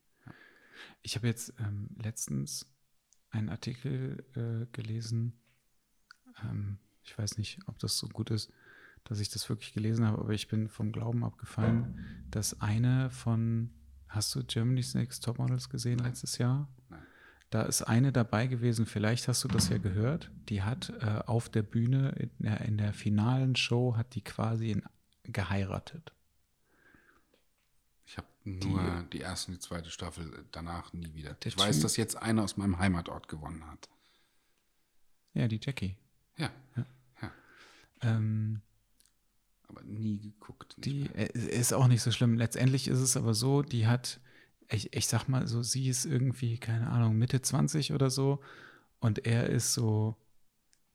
Ich habe jetzt ähm, letztens einen Artikel äh, gelesen. Ähm, ich weiß nicht, ob das so gut ist, dass ich das wirklich gelesen habe, aber ich bin vom Glauben abgefallen, dass eine von, hast du Germany's Next Topmodels gesehen letztes Jahr? Nein. Da ist eine dabei gewesen, vielleicht hast du das ja gehört, die hat äh, auf der Bühne in der, in der, finalen Show, hat die quasi in, geheiratet. Ich habe nur die, die, erste und die zweite Staffel, danach nie wieder. Ich weiß, typ, dass jetzt einer aus meinem Heimatort gewonnen hat. Ja, die Jackie. Ja. ja. ja. Ähm, aber nie geguckt. Die äh, ist auch nicht so schlimm. Letztendlich ist es aber so, die hat ich, ich sag mal so, sie ist irgendwie, keine Ahnung, Mitte 20 oder so und er ist so,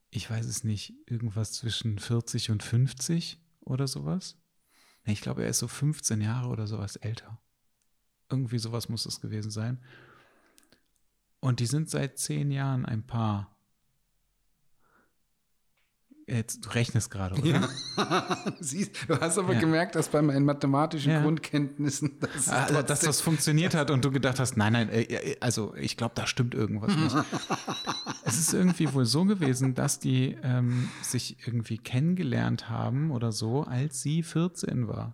ich weiß es nicht, irgendwas zwischen 40 und 50 oder sowas. Ich glaube, er ist so 15 Jahre oder sowas älter. Irgendwie sowas muss es gewesen sein. Und die sind seit zehn Jahren ein Paar. Jetzt, du rechnest gerade, oder? Ja. [laughs] Siehst, du hast aber ja. gemerkt, dass bei meinen mathematischen ja. Grundkenntnissen das [laughs] also, dass das funktioniert hat und du gedacht hast, nein, nein, äh, also ich glaube, da stimmt irgendwas nicht. [laughs] es ist irgendwie wohl so gewesen, dass die ähm, sich irgendwie kennengelernt haben oder so, als sie 14 war.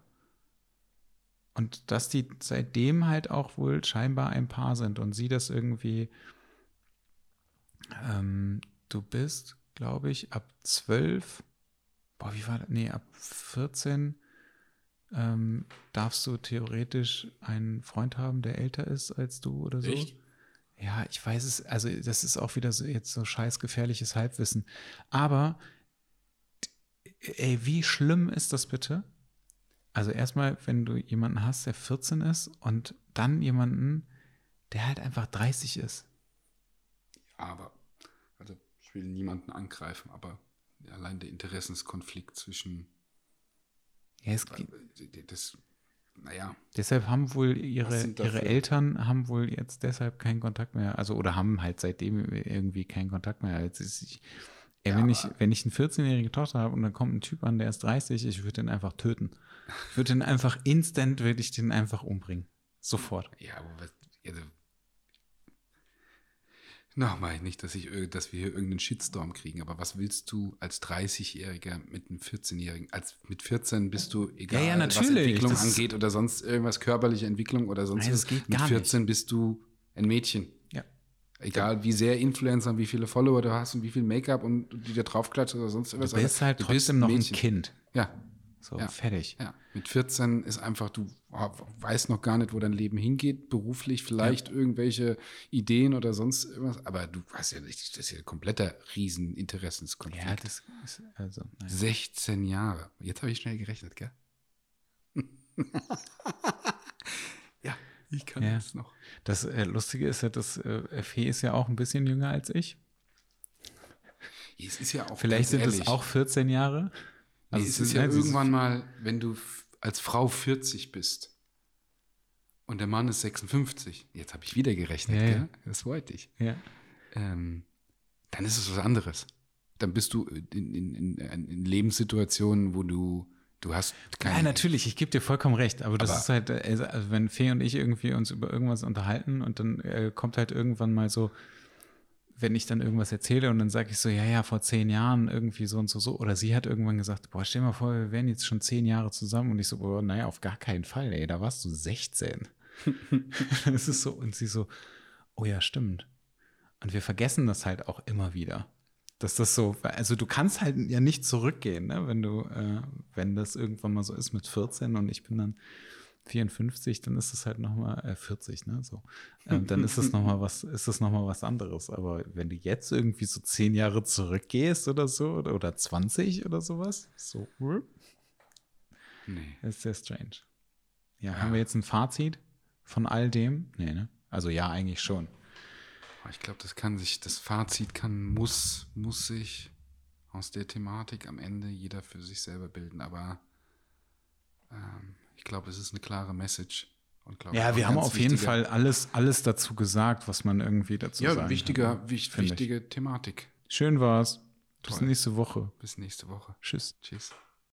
Und dass die seitdem halt auch wohl scheinbar ein Paar sind und sie das irgendwie, ähm, du bist glaube ich, ab 12, boah, wie war das? Nee, ab 14 ähm, darfst du theoretisch einen Freund haben, der älter ist als du oder so. Echt? Ja, ich weiß es, also das ist auch wieder so jetzt so scheiß gefährliches Halbwissen. Aber, ey, wie schlimm ist das bitte? Also erstmal, wenn du jemanden hast, der 14 ist und dann jemanden, der halt einfach 30 ist. Aber ich will niemanden angreifen, aber allein der Interessenskonflikt zwischen. Ja, es geht. Das, naja. Deshalb haben wohl ihre, ihre Eltern haben wohl jetzt deshalb keinen Kontakt mehr, also oder haben halt seitdem irgendwie keinen Kontakt mehr. Als ich, ey, ja, wenn, ich, wenn ich eine 14-jährige Tochter habe und dann kommt ein Typ an, der ist 30, ich würde den einfach töten. Ich würde den einfach instant, würde ich den einfach umbringen. Sofort. Ja, aber was, also Nochmal, nicht, dass, ich, dass wir hier irgendeinen Shitstorm kriegen, aber was willst du als 30-Jähriger mit einem 14-Jährigen? Als mit 14 bist du, egal ja, ja, was Entwicklung das angeht oder sonst irgendwas, körperliche Entwicklung oder sonst Nein, was. Mit 14 nicht. bist du ein Mädchen. Ja. Egal wie sehr Influencer, wie viele Follower du hast und wie viel Make-up und die dir draufklatscht oder sonst irgendwas. Du bist halt du trotzdem bist noch ein Kind. Ja, so, ja. fertig. Ja. Mit 14 ist einfach, du weißt noch gar nicht, wo dein Leben hingeht, beruflich vielleicht ja. irgendwelche Ideen oder sonst irgendwas, aber du hast ja nicht, das ist ja ein kompletter Rieseninteressenskonflikt. Ja, das ist also. Naja. 16 Jahre. Jetzt habe ich schnell gerechnet, gell? [laughs] ja, ich kann ja. das noch. Das äh, Lustige ist ja, dass äh, Fee ist ja auch ein bisschen jünger als ich. Es ist ja auch Vielleicht sind es auch 14 Jahre. Also nee, es ist ja irgendwann mal, wenn du als Frau 40 bist und der Mann ist 56, jetzt habe ich wieder gerechnet, ja, ja. das wollte ich. Ja. Ähm, dann ist es was anderes. Dann bist du in, in, in, in Lebenssituationen, wo du Du hast keine. Ja, natürlich, ich gebe dir vollkommen recht. Aber das aber ist halt, also, also wenn Fee und ich irgendwie uns über irgendwas unterhalten und dann äh, kommt halt irgendwann mal so, wenn ich dann irgendwas erzähle und dann sage ich so, ja, ja, vor zehn Jahren irgendwie so und so, so. Oder sie hat irgendwann gesagt, boah, stell mal vor, wir wären jetzt schon zehn Jahre zusammen. Und ich so, boah, naja, auf gar keinen Fall, ey, da warst du 16. Es [laughs] ist so, und sie so, oh ja, stimmt. Und wir vergessen das halt auch immer wieder. Dass das so, also du kannst halt ja nicht zurückgehen, ne? wenn du, äh, wenn das irgendwann mal so ist mit 14 und ich bin dann 54, dann ist es halt nochmal äh, 40, ne? So. Ähm, dann ist es nochmal was, ist es noch mal was anderes. Aber wenn du jetzt irgendwie so zehn Jahre zurückgehst oder so, oder, oder 20 oder sowas, so, nee. ist sehr strange. Ja, ja, haben wir jetzt ein Fazit von all dem? Nee, ne? Also ja, eigentlich schon. Ich glaube, das kann sich, das Fazit kann, muss, muss sich aus der Thematik am Ende jeder für sich selber bilden. Aber ähm, ich glaube, es ist eine klare Message. Glaub, ja, wir haben auf jeden Fall alles, alles dazu gesagt, was man irgendwie dazu ja, sagen wichtiger, kann. Wich, wichtige Thematik. Schön war's. Bis nächste Woche. Bis nächste Woche. Tschüss. Tschüss.